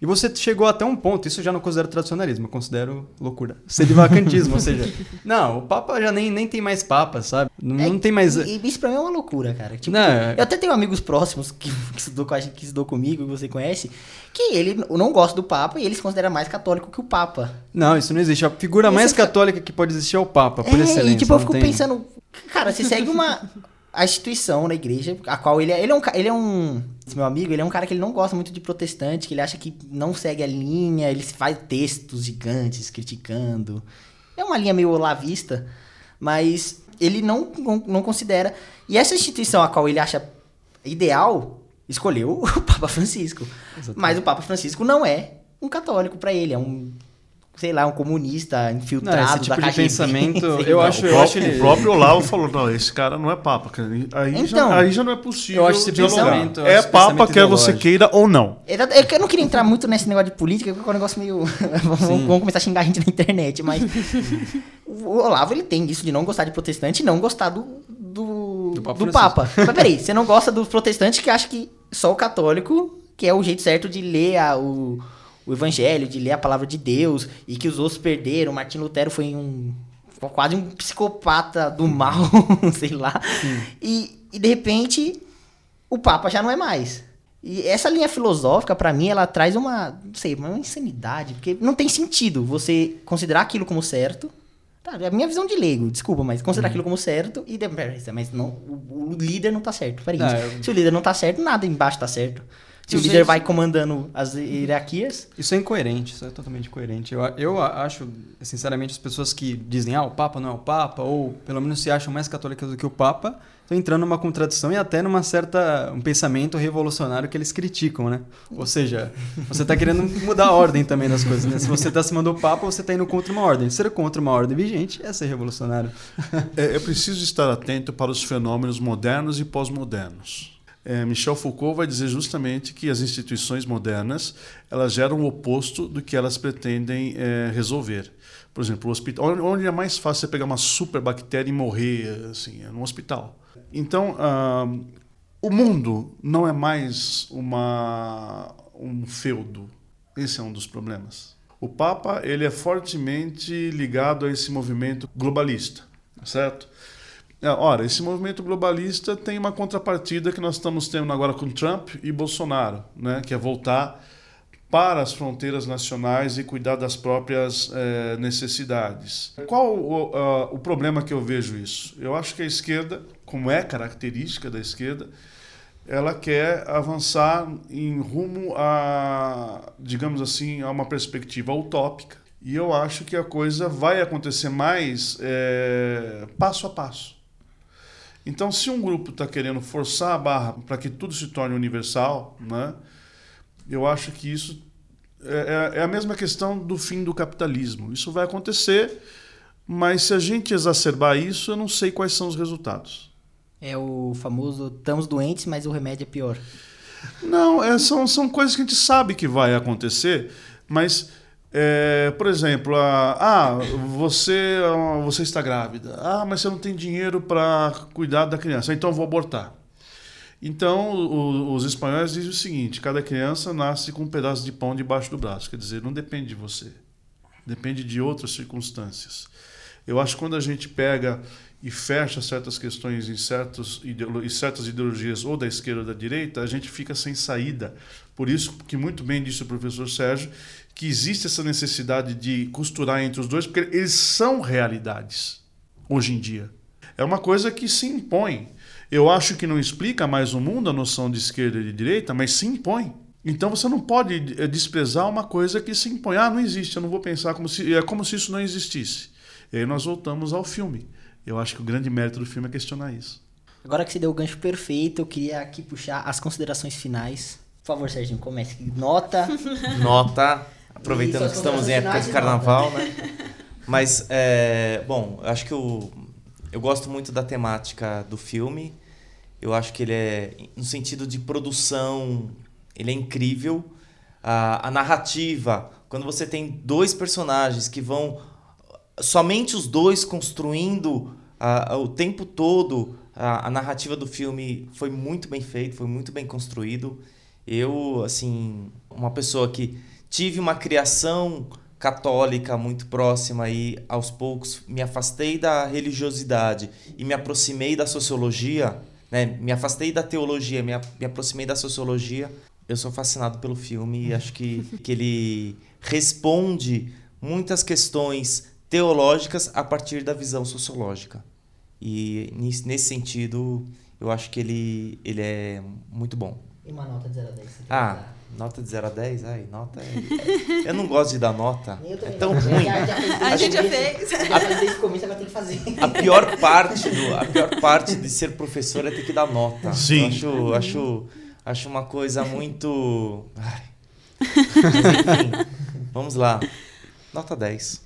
E você chegou até um ponto, isso eu já não considero tradicionalismo, eu considero loucura. Sedivacantismo, ou seja, não, o Papa já nem, nem tem mais Papa, sabe? Não, é, não tem mais. E, isso pra mim é uma loucura, cara. Tipo, não, é- eu até tenho amigos próximos que, que, estudou, que estudou comigo, que você conhece, que ele não gosta do Papa e ele se considera mais católico que o Papa. Não, isso não existe. A figura mais católica que pode existir é o Papa, por é, excelência. E tipo, eu fico tem... pensando, cara, você segue uma a instituição na igreja, a qual ele é, ele é um ele é um esse meu amigo, ele é um cara que ele não gosta muito de protestante, que ele acha que não segue a linha, ele faz textos gigantes criticando. É uma linha meio olavista, mas ele não, não, não considera. E essa instituição a qual ele acha ideal, escolheu o Papa Francisco. Exatamente. Mas o Papa Francisco não é um católico para ele, é um sei lá, um comunista infiltrado não, esse tipo da de pensamento, eu acho, o, eu acho ele... o próprio Olavo falou, não, esse cara não é papa. Aí, então, já, aí já não é possível. Eu acho esse pensamento, é esse papa pensamento quer você queira ou não. Eu não queria entrar muito nesse negócio de política, porque é um negócio meio vamos começar a xingar a gente na internet, mas o Olavo ele tem isso de não gostar de protestante e não gostar do do, do Papa. Do Papa. mas peraí, você não gosta dos protestantes que acha que só o católico que é o jeito certo de ler a, o o evangelho, de ler a palavra de Deus, e que os outros perderam. Martin Lutero foi um quase um psicopata do mal, sei lá. E, e de repente o Papa já não é mais. E essa linha filosófica, para mim, ela traz uma, não sei, uma insanidade, porque não tem sentido você considerar aquilo como certo. Tá, é a minha visão de leigo, desculpa, mas considerar uhum. aquilo como certo e mas não, o, o líder não tá certo. Peraí, não, eu... se o líder não tá certo, nada embaixo tá certo. Se o líder vai comandando as hierarquias. Isso é incoerente, isso é totalmente incoerente. Eu, eu acho, sinceramente, as pessoas que dizem, ah, o Papa não é o Papa, ou pelo menos se acham mais católicas do que o Papa, estão entrando numa contradição e até numa certa um pensamento revolucionário que eles criticam, né? Ou seja, você está querendo mudar a ordem também das coisas, né? Se você está acima do Papa, você está indo contra uma ordem. Ser contra uma ordem vigente é ser revolucionário. É, é preciso estar atento para os fenômenos modernos e pós-modernos. É, Michel Foucault vai dizer justamente que as instituições modernas elas geram o oposto do que elas pretendem é, resolver. Por exemplo, o hospital, onde é mais fácil você pegar uma superbactéria e morrer, assim, é no hospital. Então, ah, o mundo não é mais uma, um feudo. Esse é um dos problemas. O Papa ele é fortemente ligado a esse movimento globalista, certo? É, ora, esse movimento globalista tem uma contrapartida que nós estamos tendo agora com Trump e Bolsonaro, né, que é voltar para as fronteiras nacionais e cuidar das próprias é, necessidades. Qual o, o problema que eu vejo isso? Eu acho que a esquerda, como é característica da esquerda, ela quer avançar em rumo a, digamos assim, a uma perspectiva utópica. E eu acho que a coisa vai acontecer mais é, passo a passo. Então, se um grupo está querendo forçar a barra para que tudo se torne universal, né, eu acho que isso é, é, é, a mesma questão do fim do capitalismo. Isso vai acontecer, mas se a gente exacerbar isso, eu não sei quais são os resultados. É o famoso estamos doentes, mas o remédio é pior. Não, é, são, são coisas que a gente sabe que vai acontecer, mas é, por exemplo, a, ah, você, você está grávida. Ah, mas você não tem dinheiro para cuidar da criança, então eu vou abortar. Então, o, os espanhóis dizem o seguinte: cada criança nasce com um pedaço de pão debaixo do braço. Quer dizer, não depende de você, depende de outras circunstâncias. Eu acho que quando a gente pega e fecha certas questões em, certos em certas ideologias, ou da esquerda ou da direita, a gente fica sem saída. Por isso que muito bem disse o professor Sérgio, que existe essa necessidade de costurar entre os dois, porque eles são realidades hoje em dia. É uma coisa que se impõe. Eu acho que não explica mais o mundo a noção de esquerda e de direita, mas se impõe. Então você não pode eh, desprezar uma coisa que se impõe. Ah, não existe, eu não vou pensar como se. É como se isso não existisse. E aí nós voltamos ao filme. Eu acho que o grande mérito do filme é questionar isso. Agora que você deu o gancho perfeito, eu queria aqui puxar as considerações finais. Por favor, Serginho, comece. Nota. Nota. Aproveitando que estamos em época de carnaval, né? Mas, é, bom, acho que eu, eu gosto muito da temática do filme. Eu acho que ele é, no sentido de produção, ele é incrível. A, a narrativa, quando você tem dois personagens que vão somente os dois construindo a, a, o tempo todo a, a, narrativa do filme foi muito bem feito, foi muito bem construído. Eu, assim, uma pessoa que tive uma criação católica muito próxima e aos poucos me afastei da religiosidade e me aproximei da sociologia, né? Me afastei da teologia, me, me aproximei da sociologia. Eu sou fascinado pelo filme e acho que, que ele responde muitas questões teológicas a partir da visão sociológica. E nesse sentido, eu acho que ele, ele é muito bom. E uma nota de 0 a 10? Ah, Nota de 0 a 10? Ai, nota é... Eu não gosto de dar nota. é tão ruim. Já, já a gente já fez. Já fez desde o começo, agora tem que fazer. A pior parte, do, a pior parte de ser professor é ter que dar nota. Sim. Eu acho, acho, Acho uma coisa muito. Ai. Mas, enfim, vamos lá. Nota 10.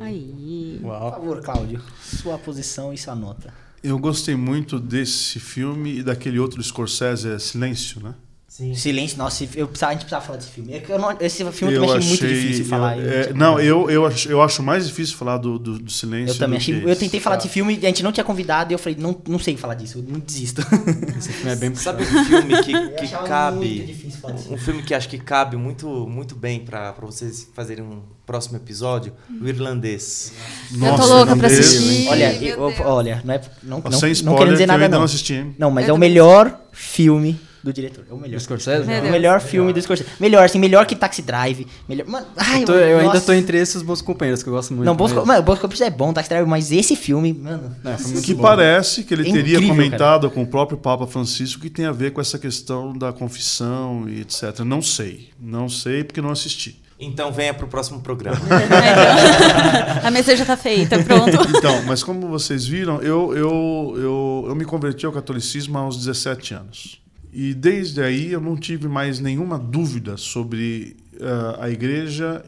Aí. Por favor, Cláudio, sua posição e sua nota. Eu gostei muito desse filme e daquele outro Scorsese, Silêncio, né? Sim. Silêncio, nossa, eu precisava, a gente precisava falar desse filme. É eu não, esse filme eu também achei, muito difícil falar. Eu, é, não, eu, eu, acho, eu acho mais difícil falar do, do, do Silêncio. Eu também achei. Eu tentei falar desse filme, a gente não tinha convidado e eu falei, não, não sei falar disso, eu não desisto. Esse filme é bem Sabe um filme que, que cabe. Um filme que acho que cabe muito, muito bem pra, pra vocês fazerem um próximo episódio? O irlandês. Nossa, eu tô louca pra assistir. Olha, eu, olha, não é. Não, não, Sem spoiler, não quero dizer nada, não. não assisti. Não, mas é o melhor filme do diretor. É o melhor. Do Scorsese? É o melhor filme do Scorsese. Melhor, assim, melhor que Taxi Drive. Melhor... Mano, ai, eu, tô, eu ainda tô entre esses bons companheiros, que eu gosto muito. Não, bons, mas... mano, Bons Companheiros é bom, Taxi Drive, mas esse filme, mano... É, que bom. parece que ele é teria incrível, comentado cara. com o próprio Papa Francisco que tem a ver com essa questão da confissão e etc. Não sei. Não sei porque não assisti. Então venha para o próximo programa. a mesa já está feita, pronto. Então, mas como vocês viram, eu, eu, eu, eu me converti ao catolicismo aos 17 anos. E desde aí eu não tive mais nenhuma dúvida sobre uh, a igreja,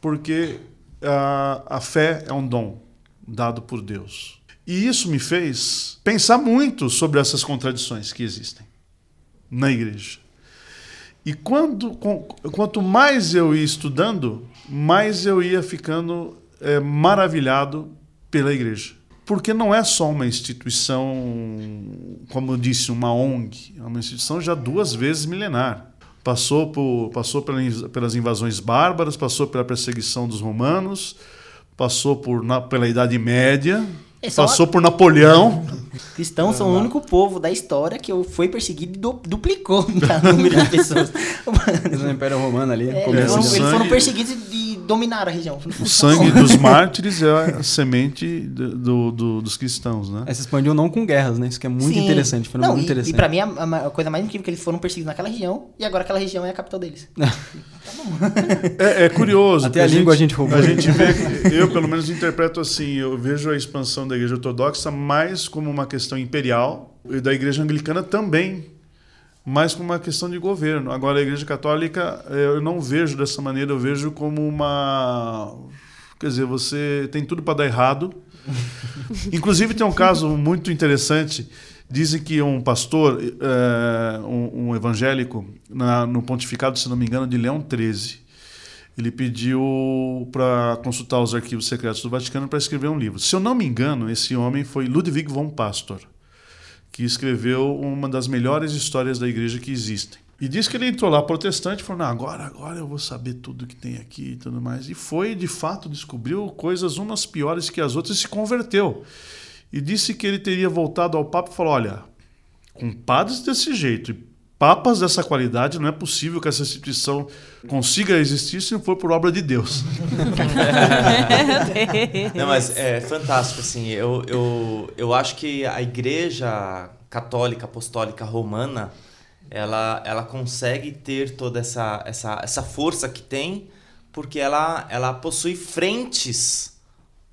porque uh, a fé é um dom dado por Deus. E isso me fez pensar muito sobre essas contradições que existem na igreja. E quando, quanto mais eu ia estudando, mais eu ia ficando é, maravilhado pela igreja porque não é só uma instituição, como eu disse, uma ONG, é uma instituição já duas vezes milenar. Passou, por, passou pelas invasões bárbaras, passou pela perseguição dos romanos, passou por, na, pela Idade Média, é passou por Napoleão. Cristãos são o único povo da história que foi perseguido e duplicou o número de pessoas. no Império Romano ali. É, eles, foram, eles foram perseguidos e dominar a região. O sangue dos mártires é a semente do, do, dos cristãos, né? É, se expandiu não com guerras, né? Isso que é muito Sim. interessante. Foi não, muito e, interessante. E pra mim, a, a, coisa mais incrível é que eles foram perseguidos naquela região e agora aquela região é a capital deles. é, é, curioso. Até a, a língua gente, a gente roubou. A gente vê, eu pelo menos interpreto assim, eu vejo a expansão da igreja ortodoxa mais como uma questão imperial e da igreja anglicana também mais como uma questão de governo. Agora, a Igreja Católica, eh, eu não vejo dessa maneira, eu vejo como uma. Quer dizer, você tem tudo para dar errado. Inclusive, tem um caso muito interessante. Dizem que um pastor, é, um, evangélico, no pontificado, se não me engano, de Leão XIII, ele pediu para consultar os arquivos secretos do Vaticano para escrever um livro. Se eu não me engano, esse homem foi Ludwig von Pastor que escreveu uma das melhores histórias da igreja que existem. E diz que ele entrou lá protestante falou: agora, agora eu vou saber tudo que tem aqui e tudo mais. E foi, de fato, descobriu coisas umas piores que as outras e se converteu. E disse que ele teria voltado ao Papa e falou: Olha, com padres desse jeito e papas dessa qualidade, não é possível que essa instituição consiga existir se não for por obra de Deus. não, mas é fantástico, assim. Eu, eu, eu acho que a igreja católica, apostólica romana, ela, ela consegue ter toda essa, essa, essa força que tem, porque ela, ela possui frentes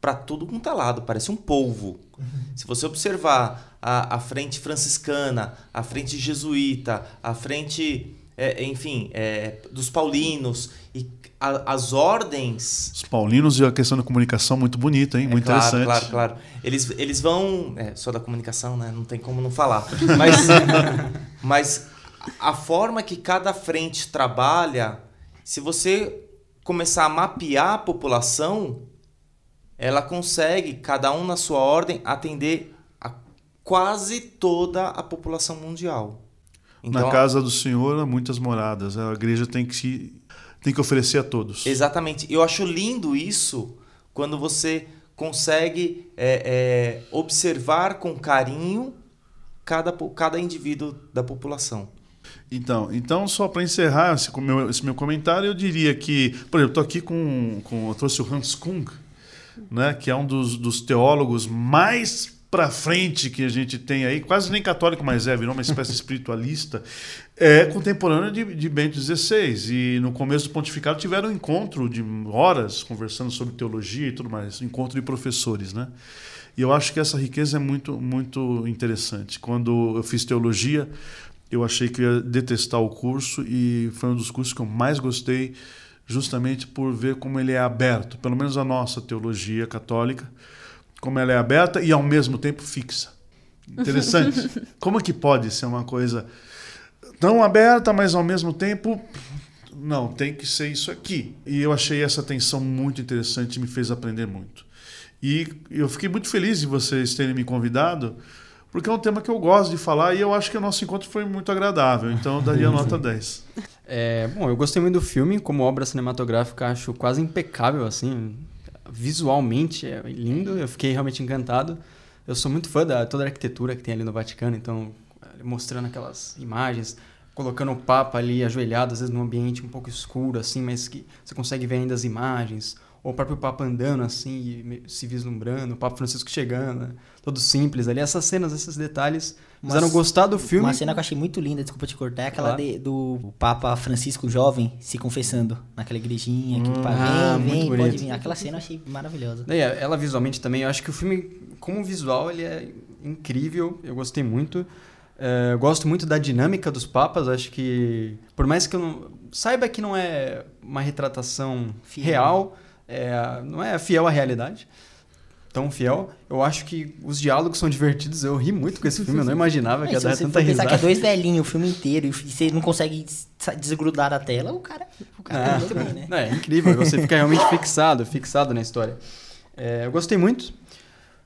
para tudo quanto é lado, parece um polvo. Uhum. Se você observar a, a frente franciscana, a frente jesuíta, a frente, é, enfim, é, dos paulinos e a, as ordens. Os paulinos e a questão da comunicação muito bonita, hein? Muito é, claro, interessante. Claro, claro. Eles, eles vão. É, só da comunicação, né? Não tem como não falar. Mas, mas a forma que cada frente trabalha, se você começar a mapear a população, ela consegue, cada um na sua ordem, atender a quase toda a população mundial. Então, na casa do Senhor há muitas moradas. A igreja tem que se tem que oferecer a todos. Exatamente. Eu acho lindo isso quando você consegue é, é, observar com carinho cada, cada indivíduo da população. Então, então só para encerrar esse meu, esse meu comentário, eu diria que, por exemplo, estou aqui com, com eu trouxe o Hans Kung, né, que é um dos, dos teólogos mais para frente que a gente tem aí, quase nem católico, mas é, virou uma espécie espiritualista, é contemporâneo de, de Bento XVI. E no começo do pontificado tiveram um encontro de horas conversando sobre teologia e tudo mais, encontro de professores, né? E eu acho que essa riqueza é muito, muito interessante. Quando eu fiz teologia, eu achei que ia detestar o curso e foi um dos cursos que eu mais gostei, justamente por ver como ele é aberto, pelo menos a nossa teologia católica, como ela é aberta e ao mesmo tempo fixa. Interessante. como é que pode ser uma coisa tão aberta, mas ao mesmo tempo não, tem que ser isso aqui. E eu achei essa tensão muito interessante e me fez aprender muito. E eu fiquei muito feliz de vocês terem me convidado, porque é um tema que eu gosto de falar e eu acho que o nosso encontro foi muito agradável. Então eu daria nota 10. É, bom, eu gostei muito do filme, como obra cinematográfica, acho quase impecável, assim. Visualmente é lindo, eu fiquei realmente encantado. Eu sou muito fã da toda a arquitetura que tem ali no Vaticano, então mostrando aquelas imagens, colocando o Papa ali ajoelhado, às vezes num ambiente um pouco escuro, assim, mas que você consegue ver ainda as imagens, ou o próprio Papa andando assim, se vislumbrando, o Papa Francisco chegando, né? todo simples ali. Essas cenas, esses detalhes, mas, fizeram gostar do filme. Uma cena que eu achei muito linda, desculpa te cortar, é aquela claro. de, do Papa Francisco jovem se confessando naquela igrejinha, que hum, ah, vem, vem, pode vir. Aquela cena eu achei maravilhosa. Daí, ela visualmente também, eu acho que o filme, como visual, ele é incrível, eu gostei muito. É, gosto muito da dinâmica dos papas. Acho que, por mais que eu não, saiba que não é uma retratação fiel. real, é, não é fiel à realidade, tão fiel. Eu acho que os diálogos são divertidos. Eu ri muito com esse filme. Eu não imaginava que ia dar tanta risada. que é dois velhinhos o filme inteiro e você não consegue desgrudar da tela, o cara, o cara é, muito bem, né? É, incrível. Você fica realmente fixado, fixado na história. É, eu gostei muito.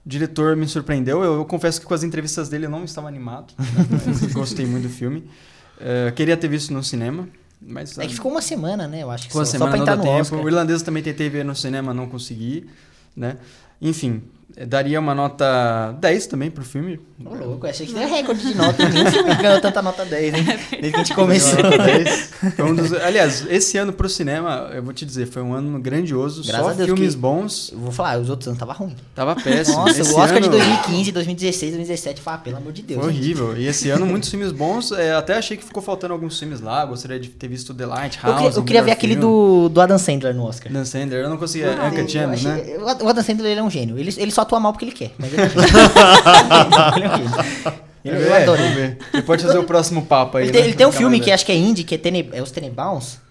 O diretor me surpreendeu. Eu, eu, confesso que com as entrevistas dele eu não estava animado. Né? gostei muito do filme. Uh, queria ter visto no cinema. Mas, é que ficou uma semana, né? Eu acho que só, uma semana, só pra entrar no tempo. Oscar. O irlandês também tentei ver no cinema, não consegui. Né? Enfim, daria uma nota 10 também pro filme. Ô, oh, louco, achei que era recorde de nota. Nenhum filme ganhou tanta nota 10, hein? Desde que a gente começou. 10. Foi um dos... Aliás, esse ano pro cinema, eu vou te dizer, foi um ano grandioso. Graças só Deus filmes bons. Eu vou falar, os outros anos tava ruim. Tava péssimo. Nossa, esse o Oscar ano... de 2015, 2016, 2017, foi, ah, pelo amor de Deus. Foi horrível. E esse ano, muitos filmes bons. É, até achei que ficou faltando alguns filmes lá. Gostaria de ter visto The Lighthouse. Eu queria, eu queria ver aquele do, do Adam Sandler no Oscar. Adam Sandler, eu não conseguia. Ah, Uncut Gems, né? O Adam Sandler ele é um gênio. Ele, ele só atua mal porque ele quer. Mas ele é um gênio. ele é Eu adoro. Ele pode fazer o próximo papo aí. Ele tem, né? ele tem um filme que acho que é indie, que é, Tene, é Os Tenenbaums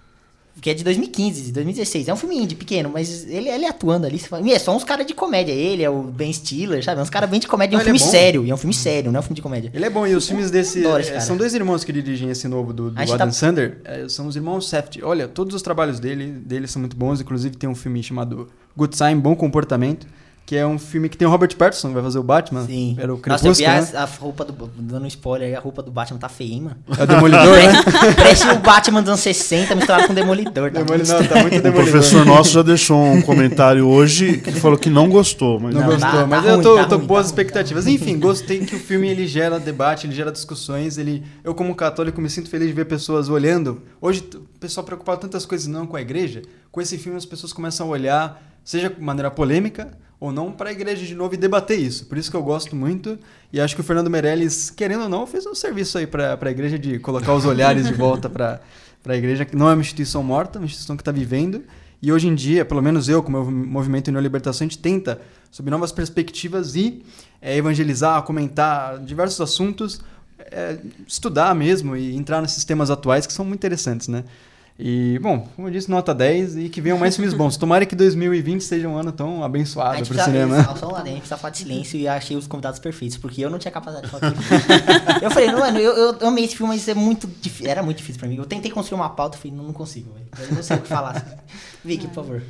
que é de 2015, de 2016. É um filme indie pequeno, mas ele, ele atuando ali. Fala, é só uns caras de comédia. Ele é o Ben Stiller, sabe? É uns caras bem de comédia. É um filme é sério. E é um filme sério, não é um filme de comédia. Ele é bom. E os filmes desse. É, são dois irmãos que dirigem esse novo do, do Adam tá... Sandler. É, são os irmãos Safdie. Olha, todos os trabalhos dele, dele são muito bons. Inclusive tem um filme chamado Good Time, Bom Comportamento que é um filme que tem o Robert Pattinson, que vai fazer o Batman. Sim. Era o Crepúsculo, Nossa, eu vi né? a, a roupa do... Dando um spoiler aí, a roupa do Batman tá feia, hein, mano? É o Demolidor, né? Parece o Batman dos anos 60 misturado com o Demolidor. Tá Demolidor, muito... tá muito Demolidor. O professor nosso já deixou um comentário hoje que falou que não gostou. Mas... Não, não gostou, tá, mas tá eu tô, ruim, eu tô com boas tá expectativas. Ruim. Enfim, gostei que o filme ele gera debate, ele gera discussões. Ele... Eu, como católico, me sinto feliz de ver pessoas olhando. Hoje, o pessoal preocupado com tantas coisas não com a igreja. Com esse filme, as pessoas começam a olhar, seja de maneira polêmica ou não para a igreja de novo e debater isso. Por isso que eu gosto muito e acho que o Fernando Meirelles, querendo ou não, fez um serviço aí para a igreja de colocar os olhares de volta para a igreja, que não é uma instituição morta, é uma instituição que está vivendo. E hoje em dia, pelo menos eu, como movimento Neolibertação, a gente tenta, sob novas perspectivas, e é, evangelizar, comentar diversos assuntos, é, estudar mesmo e entrar nesses temas atuais que são muito interessantes, né? E, bom, como eu disse, nota 10 e que venham mais filmes bons. Tomara que 2020 seja um ano tão abençoado pro cinema. Só um a gente precisa falar de silêncio e achei os convidados perfeitos, porque eu não tinha capacidade de falar Eu falei, mano, eu, eu, eu amei esse filme, mas é muito era muito difícil pra mim. Eu tentei construir uma pauta e falei, não, não consigo, velho. Eu não sei o que falar. Assim. Vicky, por favor.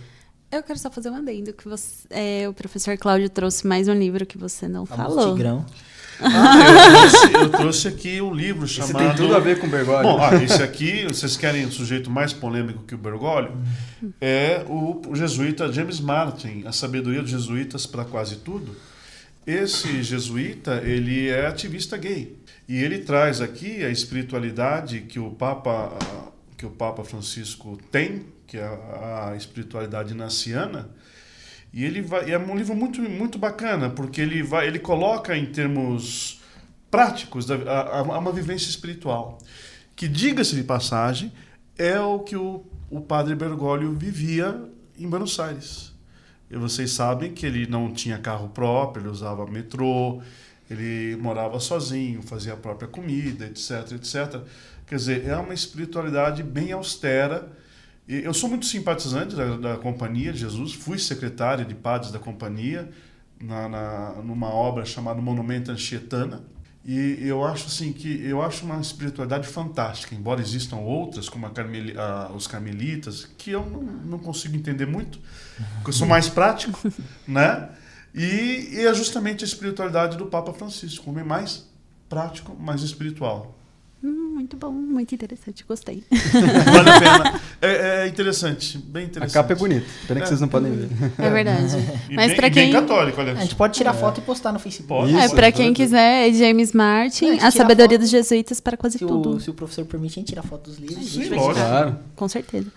Eu quero só fazer um adendo, que você, é, o professor Cláudio trouxe mais um livro que você não Famoso falou. Tigrão. Ah, eu, trouxe, eu, trouxe, aqui um livro chamado. Isso tem tudo a ver com o Bergoglio. Bom, ah, esse aqui, vocês querem um sujeito mais polêmico que o Bergoglio? É o, o jesuíta James Martin, A Sabedoria dos Jesuítas para Quase Tudo. Esse jesuíta, ele é ativista gay. E ele traz aqui a espiritualidade que o Papa, que o Papa Francisco tem, que é a, a espiritualidade naciana e ele vai, é um livro muito, muito bacana, porque ele, vai, ele coloca em termos práticos da, a, a uma vivência espiritual. Que, diga-se de passagem, é o que o, o padre Bergoglio vivia em Buenos Aires. E vocês sabem que ele não tinha carro próprio, ele usava metrô, ele morava sozinho, fazia a própria comida, etc, etc. Quer dizer, é uma espiritualidade bem austera. Eu sou muito simpatizante da, da Companhia de Jesus, fui secretário de padres da Companhia na, na, numa obra chamada Monumento Anchietana, e eu acho assim que eu acho uma espiritualidade fantástica, embora existam outras, como a Carmeli, a, os carmelitas, que eu não, não, consigo entender muito, porque eu sou mais prático, né? E, e, é justamente a espiritualidade do Papa Francisco, homem mais prático, mais espiritual. Hum, muito bom, muito interessante, gostei. vale a pena. É, é, interessante, bem interessante. A capa é bonita, pena que é. vocês não podem ver. É verdade. E Mas para quem bem católico, olha. A gente pode tirar foto e postar no Facebook. Pode, é, para quem quiser, é James Martin, A Sabedoria dos Jesuítas para quase se tudo. O, se o professor permite, a gente tira foto dos livros. Sim, lógico. Claro. Com certeza.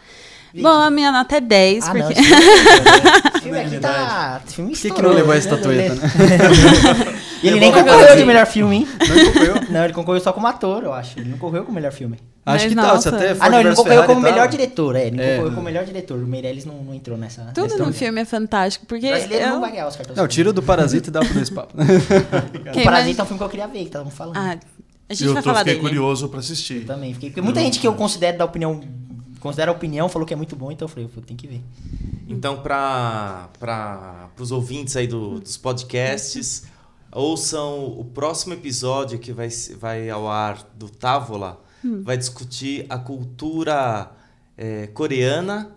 Bom, a minha nota é 10. Ah, porque... não, esse filme aqui tá. Filme Por que, que não levou a estatueta, né? E ele nem concorreu de melhor filme, hein? Não concorreu? Não, ele concorreu só como ator, eu acho. Ele não concorreu como melhor filme. Acho Mas que tá, você até Ah, não, ele não concorreu como melhor diretor, é. Ele não é. concorreu como melhor diretor. O Meirelles não, não entrou nessa. Tudo nessa no filme é fantástico, porque. O brasileiro eu... não vai ganhar Oscar. Não, tira do Parasita e dá pro dois papos. o Parasita é um filme que eu queria ver, que estavam falando. Ah, a gente eu vai tô, falar fiquei dele. curioso para assistir. Eu também fiquei. Porque muita gente que eu considero da opinião. Considera a opinião, falou que é muito bom, então eu falei, eu tenho que ver. Então, para os ouvintes aí do, dos podcasts, ouçam o próximo episódio que vai, vai ao ar do Távola. Hum. Vai discutir a cultura é, coreana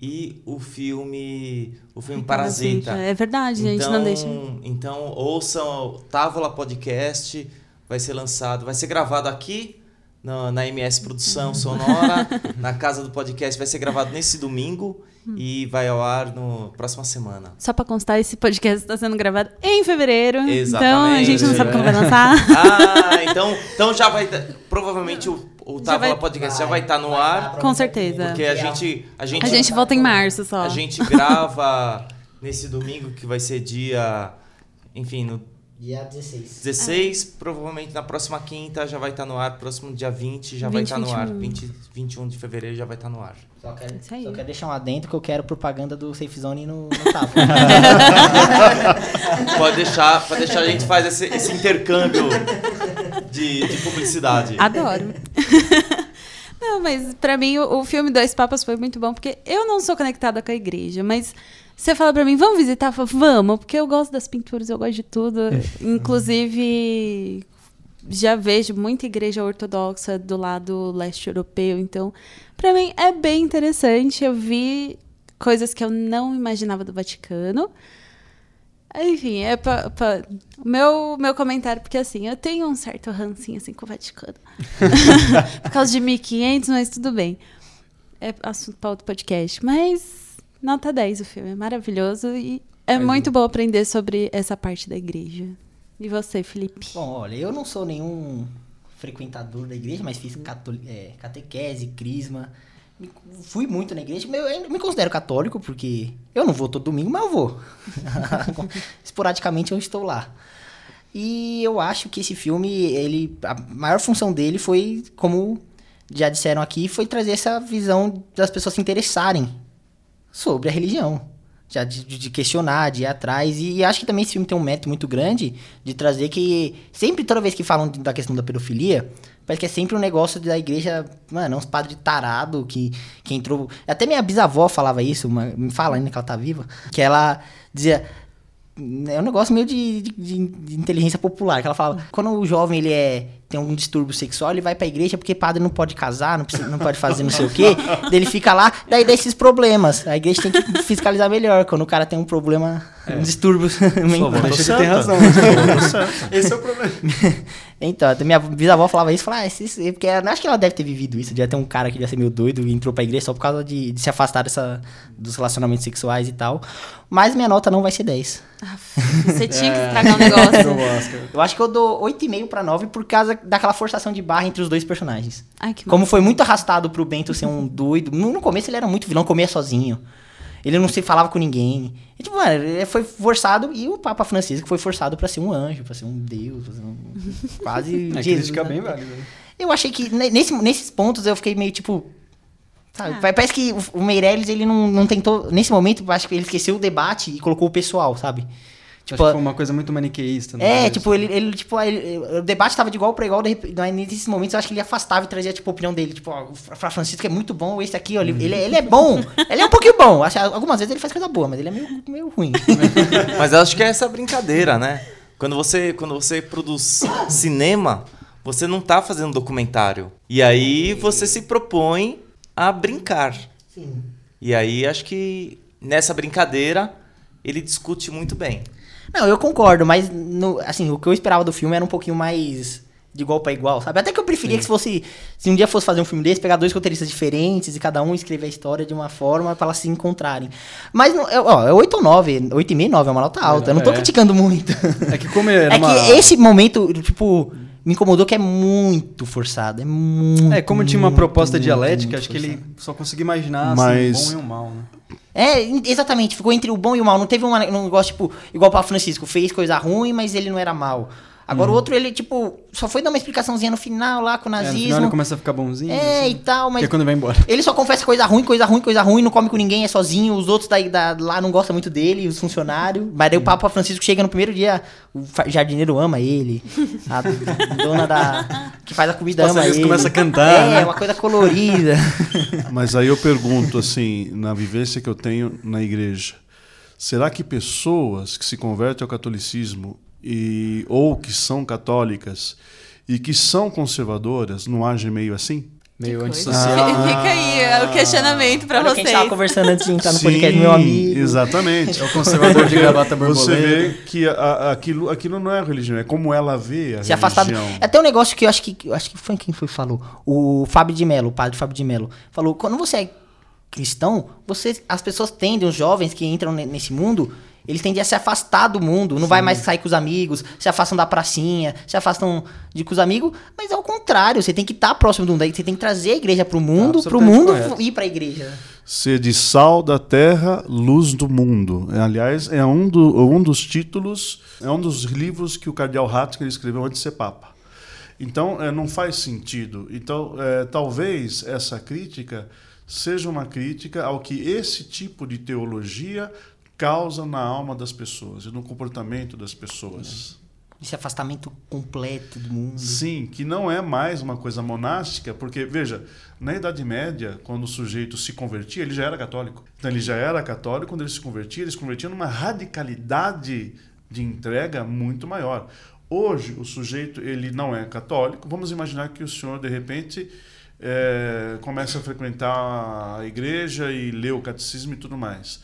e o filme o filme Parasita. É verdade, gente, então, não deixa. Então, ouçam o Távola Podcast, vai ser lançado, vai ser gravado aqui na, na MS Produção Sonora, na casa do podcast. Vai ser gravado nesse domingo e vai ao ar no próxima semana. Só para constar, esse podcast está sendo gravado em fevereiro. Exatamente. Então a gente não sabe quando vai lançar. ah, então, então já vai. Provavelmente o, o Távola Podcast vai, já vai estar tá no ar. Com certeza. Porque a gente, a gente. A gente volta em março só. A gente grava nesse domingo, que vai ser dia. Enfim, no Dia 16. 16, ah. provavelmente na próxima quinta já vai estar tá no ar. Próximo dia 20 já 20, vai estar tá no ar. 20, 21 de fevereiro já vai estar tá no ar. Só quero, só quero deixar um adentro que eu quero propaganda do Safe Zone no, no tapa. pode deixar, pode deixar, a gente faz esse, esse intercâmbio de, de publicidade. Adoro. Não, mas para mim o, o filme Dois Papas foi muito bom, porque eu não sou conectada com a igreja, mas você fala para mim, vamos visitar? Falo, vamos, porque eu gosto das pinturas, eu gosto de tudo. Inclusive, já vejo muita igreja ortodoxa do lado leste europeu, então, para mim é bem interessante. Eu vi coisas que eu não imaginava do Vaticano. Enfim, é pra, pra, o meu, meu comentário, porque assim, eu tenho um certo rancinho assim com o Vaticano. Por causa de 1500, mas tudo bem. É assunto para outro podcast. Mas Nota 10 o filme, é maravilhoso e é muito bom aprender sobre essa parte da igreja. E você, Felipe? Bom, olha, eu não sou nenhum frequentador da igreja, mas fiz é, catequese, crisma. Fui muito na igreja. Eu me considero católico, porque eu não vou todo domingo, mas eu vou. Esporadicamente eu estou lá. E eu acho que esse filme, ele, a maior função dele foi, como já disseram aqui, foi trazer essa visão das pessoas se interessarem sobre a religião. Já de, de, questionar, de ir atrás. E, e, acho que também esse filme tem um método muito grande de trazer que. Sempre, toda vez que falam da questão da pedofilia, parece que é sempre um negócio da igreja. Mano, uns padres tarado que, que entrou. Até minha bisavó falava isso, uma, me fala ainda que ela tá viva. Que ela dizia é um negócio meio de, de, de, inteligência popular, que ela fala, quando o jovem ele é tem algum distúrbio sexual, ele vai pra igreja porque padre não pode casar, não, precisa, não pode fazer não sei o quê, daí ele fica lá, daí dá esses problemas. A igreja tem que fiscalizar melhor, quando o cara tem um problema, é. um distúrbio mental. Você tem razão. Esse é o problema. Então, minha bisavó falava isso, falava, ah, esse, porque acho que ela deve ter vivido isso, de ter um cara que devia ser meio doido e entrou pra igreja só por causa de, de se afastar dessa, dos relacionamentos sexuais e tal. Mas minha nota não vai ser 10. Você tinha que estragar um negócio. eu acho que eu dou 8,5 pra 9 por causa daquela forçação de barra entre os dois personagens. Ai, que Como foi muito arrastado pro Bento ser um doido. No, no começo ele era muito vilão, comia sozinho. Ele não se falava com ninguém. E, tipo, mano, ele foi forçado. E o Papa Francisco foi forçado para ser um anjo, para ser um Deus, ser um, quase. é, Jesus, né? bem válido. Eu achei que nesse, nesses pontos eu fiquei meio tipo. Sabe? Ah. Parece que o Meirelles ele não, não tentou. Nesse momento, acho que ele esqueceu o debate e colocou o pessoal, sabe? Tipo, Acho que foi uma coisa muito maniqueísta. Né? É, tipo, ele, ele, tipo, ele, o debate tava de igual para igual, nesses momentos eu acho que ele afastava e trazia, tipo, a opinião dele. Tipo, ó, o Fra Francisco é muito bom, esse aqui, ó, ele, ele, ele é bom. ele é um pouquinho bom. Acho, algumas vezes ele faz coisa boa, mas ele é meio, meio ruim. mas eu acho que é essa brincadeira, né? Quando você, quando você produz cinema, você não tá fazendo documentário. E aí você se propõe a brincar. Sim. E aí acho que nessa brincadeira ele discute muito bem. Não, eu concordo, mas no, assim, o que eu esperava do filme era um pouquinho mais de igual para igual, sabe? Até que eu preferia Sim. que se fosse. Se um dia fosse fazer um filme desse, pegar dois roteiristas diferentes e cada um escrever a história de uma forma para elas se encontrarem. Mas, ó, é 8 ou 9, 8 e meio, 9 é uma nota alta. É, eu não tô é. criticando muito. É que como era É uma... que esse momento, tipo me incomodou que é muito forçado. É muito. É, como tinha uma proposta muito, dialética, muito acho forçado. que ele só conseguiu imaginar Mas... assim, o bom e o mal, né? É, exatamente, ficou entre o bom e o mal. Não teve um negócio, tipo, igual o Papa Francisco, fez coisa ruim, mas ele não era mal. Agora uhum. o outro, ele, tipo, só foi dar uma explicaçãozinha no final lá com o nazismo. É, no final ele começa a ficar bonzinho. É, assim, e tal, mas. Que é quando vai embora. Ele só confessa coisa ruim, coisa ruim, coisa ruim, não come com ninguém, é sozinho. Os outros daí, da, lá não gostam muito dele, os funcionários. Mas daí uhum. o Papa Francisco chega no primeiro dia, o jardineiro ama ele. A dona da. que faz a comida ama ele. começa a cantar. É, né? uma coisa colorida. Mas aí eu pergunto, assim, na vivência que eu tenho na igreja. Será que pessoas que se convertem ao catolicismo e, ou que são católicas e que são conservadoras não agem meio assim? Meio antissocial. Ah, Fica aí é o questionamento para vocês. Que a gente tava conversando antes de entrar no Sim, podcast meu amigo. Exatamente. É o conservador de gravata borboleta. Você vê que a, a, aquilo, aquilo não é religião, é como ela vê a Se religião. Afastado. É até um negócio que eu acho que eu acho que foi quem foi falou. O Fábio de Mello, o padre Fábio de Mello, falou: quando você é cristão, você, as pessoas tendem, os jovens que entram nesse mundo, eles tendem a se afastar do mundo, não Sim. vai mais sair com os amigos, se afastam da pracinha, se afastam de com os amigos, mas é o contrário, você tem que estar tá próximo do mundo, você tem que trazer a igreja para o mundo, para o mundo correto. ir para a igreja. Ser de sal da terra, luz do mundo. É, aliás, é um, do, um dos títulos, é um dos livros que o cardeal Ratzinger escreveu antes de ser papa. Então, é, não faz sentido. Então, é, talvez essa crítica seja uma crítica ao que esse tipo de teologia causa na alma das pessoas e no comportamento das pessoas. Esse afastamento completo do mundo. Sim, que não é mais uma coisa monástica, porque, veja, na Idade Média, quando o sujeito se convertia, ele já era católico. Então, ele já era católico, quando ele se convertia, ele se convertia numa radicalidade de entrega muito maior. Hoje, o sujeito ele não é católico. Vamos imaginar que o senhor, de repente, é, começa a frequentar a igreja e lê o catecismo e tudo mais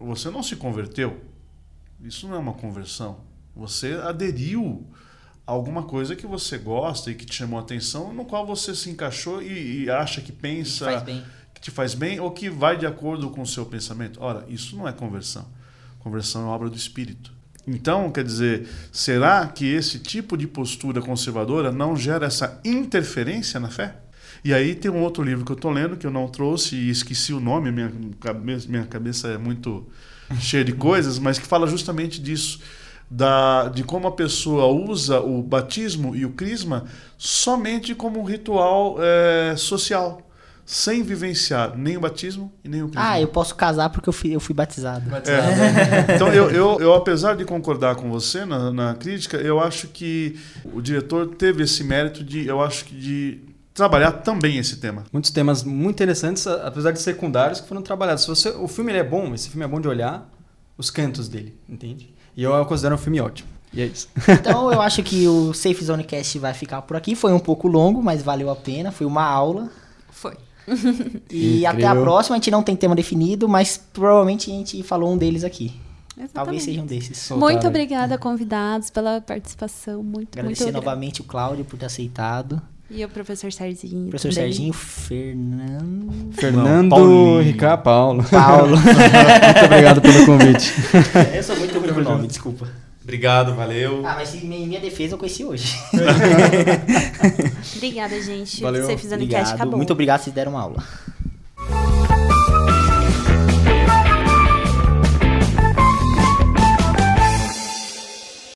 você não se converteu. Isso não é uma conversão. Você aderiu a alguma coisa que você gosta e que te chamou a atenção, no qual você se encaixou e, e acha que pensa que te faz bem ou que vai de acordo com o seu pensamento. Ora, isso não é conversão. Conversão é obra do espírito. Então, quer dizer, será que esse tipo de postura conservadora não gera essa interferência na fé? E aí tem um outro livro que eu estou lendo, que eu não trouxe e esqueci o nome, minha cabeça, minha cabeça é muito cheia de coisas, mas que fala justamente disso. Da, de como a pessoa usa o batismo e o crisma somente como um ritual é, social, sem vivenciar nem o batismo e nem o crisma. Ah, eu posso casar porque eu fui, eu fui batizado. batizado. É. Então, eu, eu, eu, apesar de concordar com você na, na crítica, eu acho que o diretor teve esse mérito de, eu acho que de trabalhar também esse tema. Muitos temas muito interessantes, apesar de secundários, que foram trabalhados. Se você, o filme é bom, esse filme é bom de olhar os cantos dele, entende? E eu considero um filme ótimo. E é isso. Então eu acho que o Safe Zone Cast vai ficar por aqui. Foi um pouco longo, mas valeu a pena. Foi uma aula. Foi. E Incrível. até a próxima. A gente não tem tema definido, mas provavelmente a gente falou um deles aqui. Exatamente. Talvez seja um desses. Muito obrigada, convidados, pela participação. Muito, Agradecer muito novamente o Cláudio por ter aceitado. E o professor Serginho. Professor também. Serginho Fernando. Fernando Ricardo Paulo. Paulo. muito obrigado pelo convite. Eu sou muito ruim com o nome, desculpa. Obrigado, valeu. Ah, mas em minha defesa eu conheci hoje. Obrigada, gente. Valeu. Você fez a acabou. Muito obrigado, vocês deram uma aula.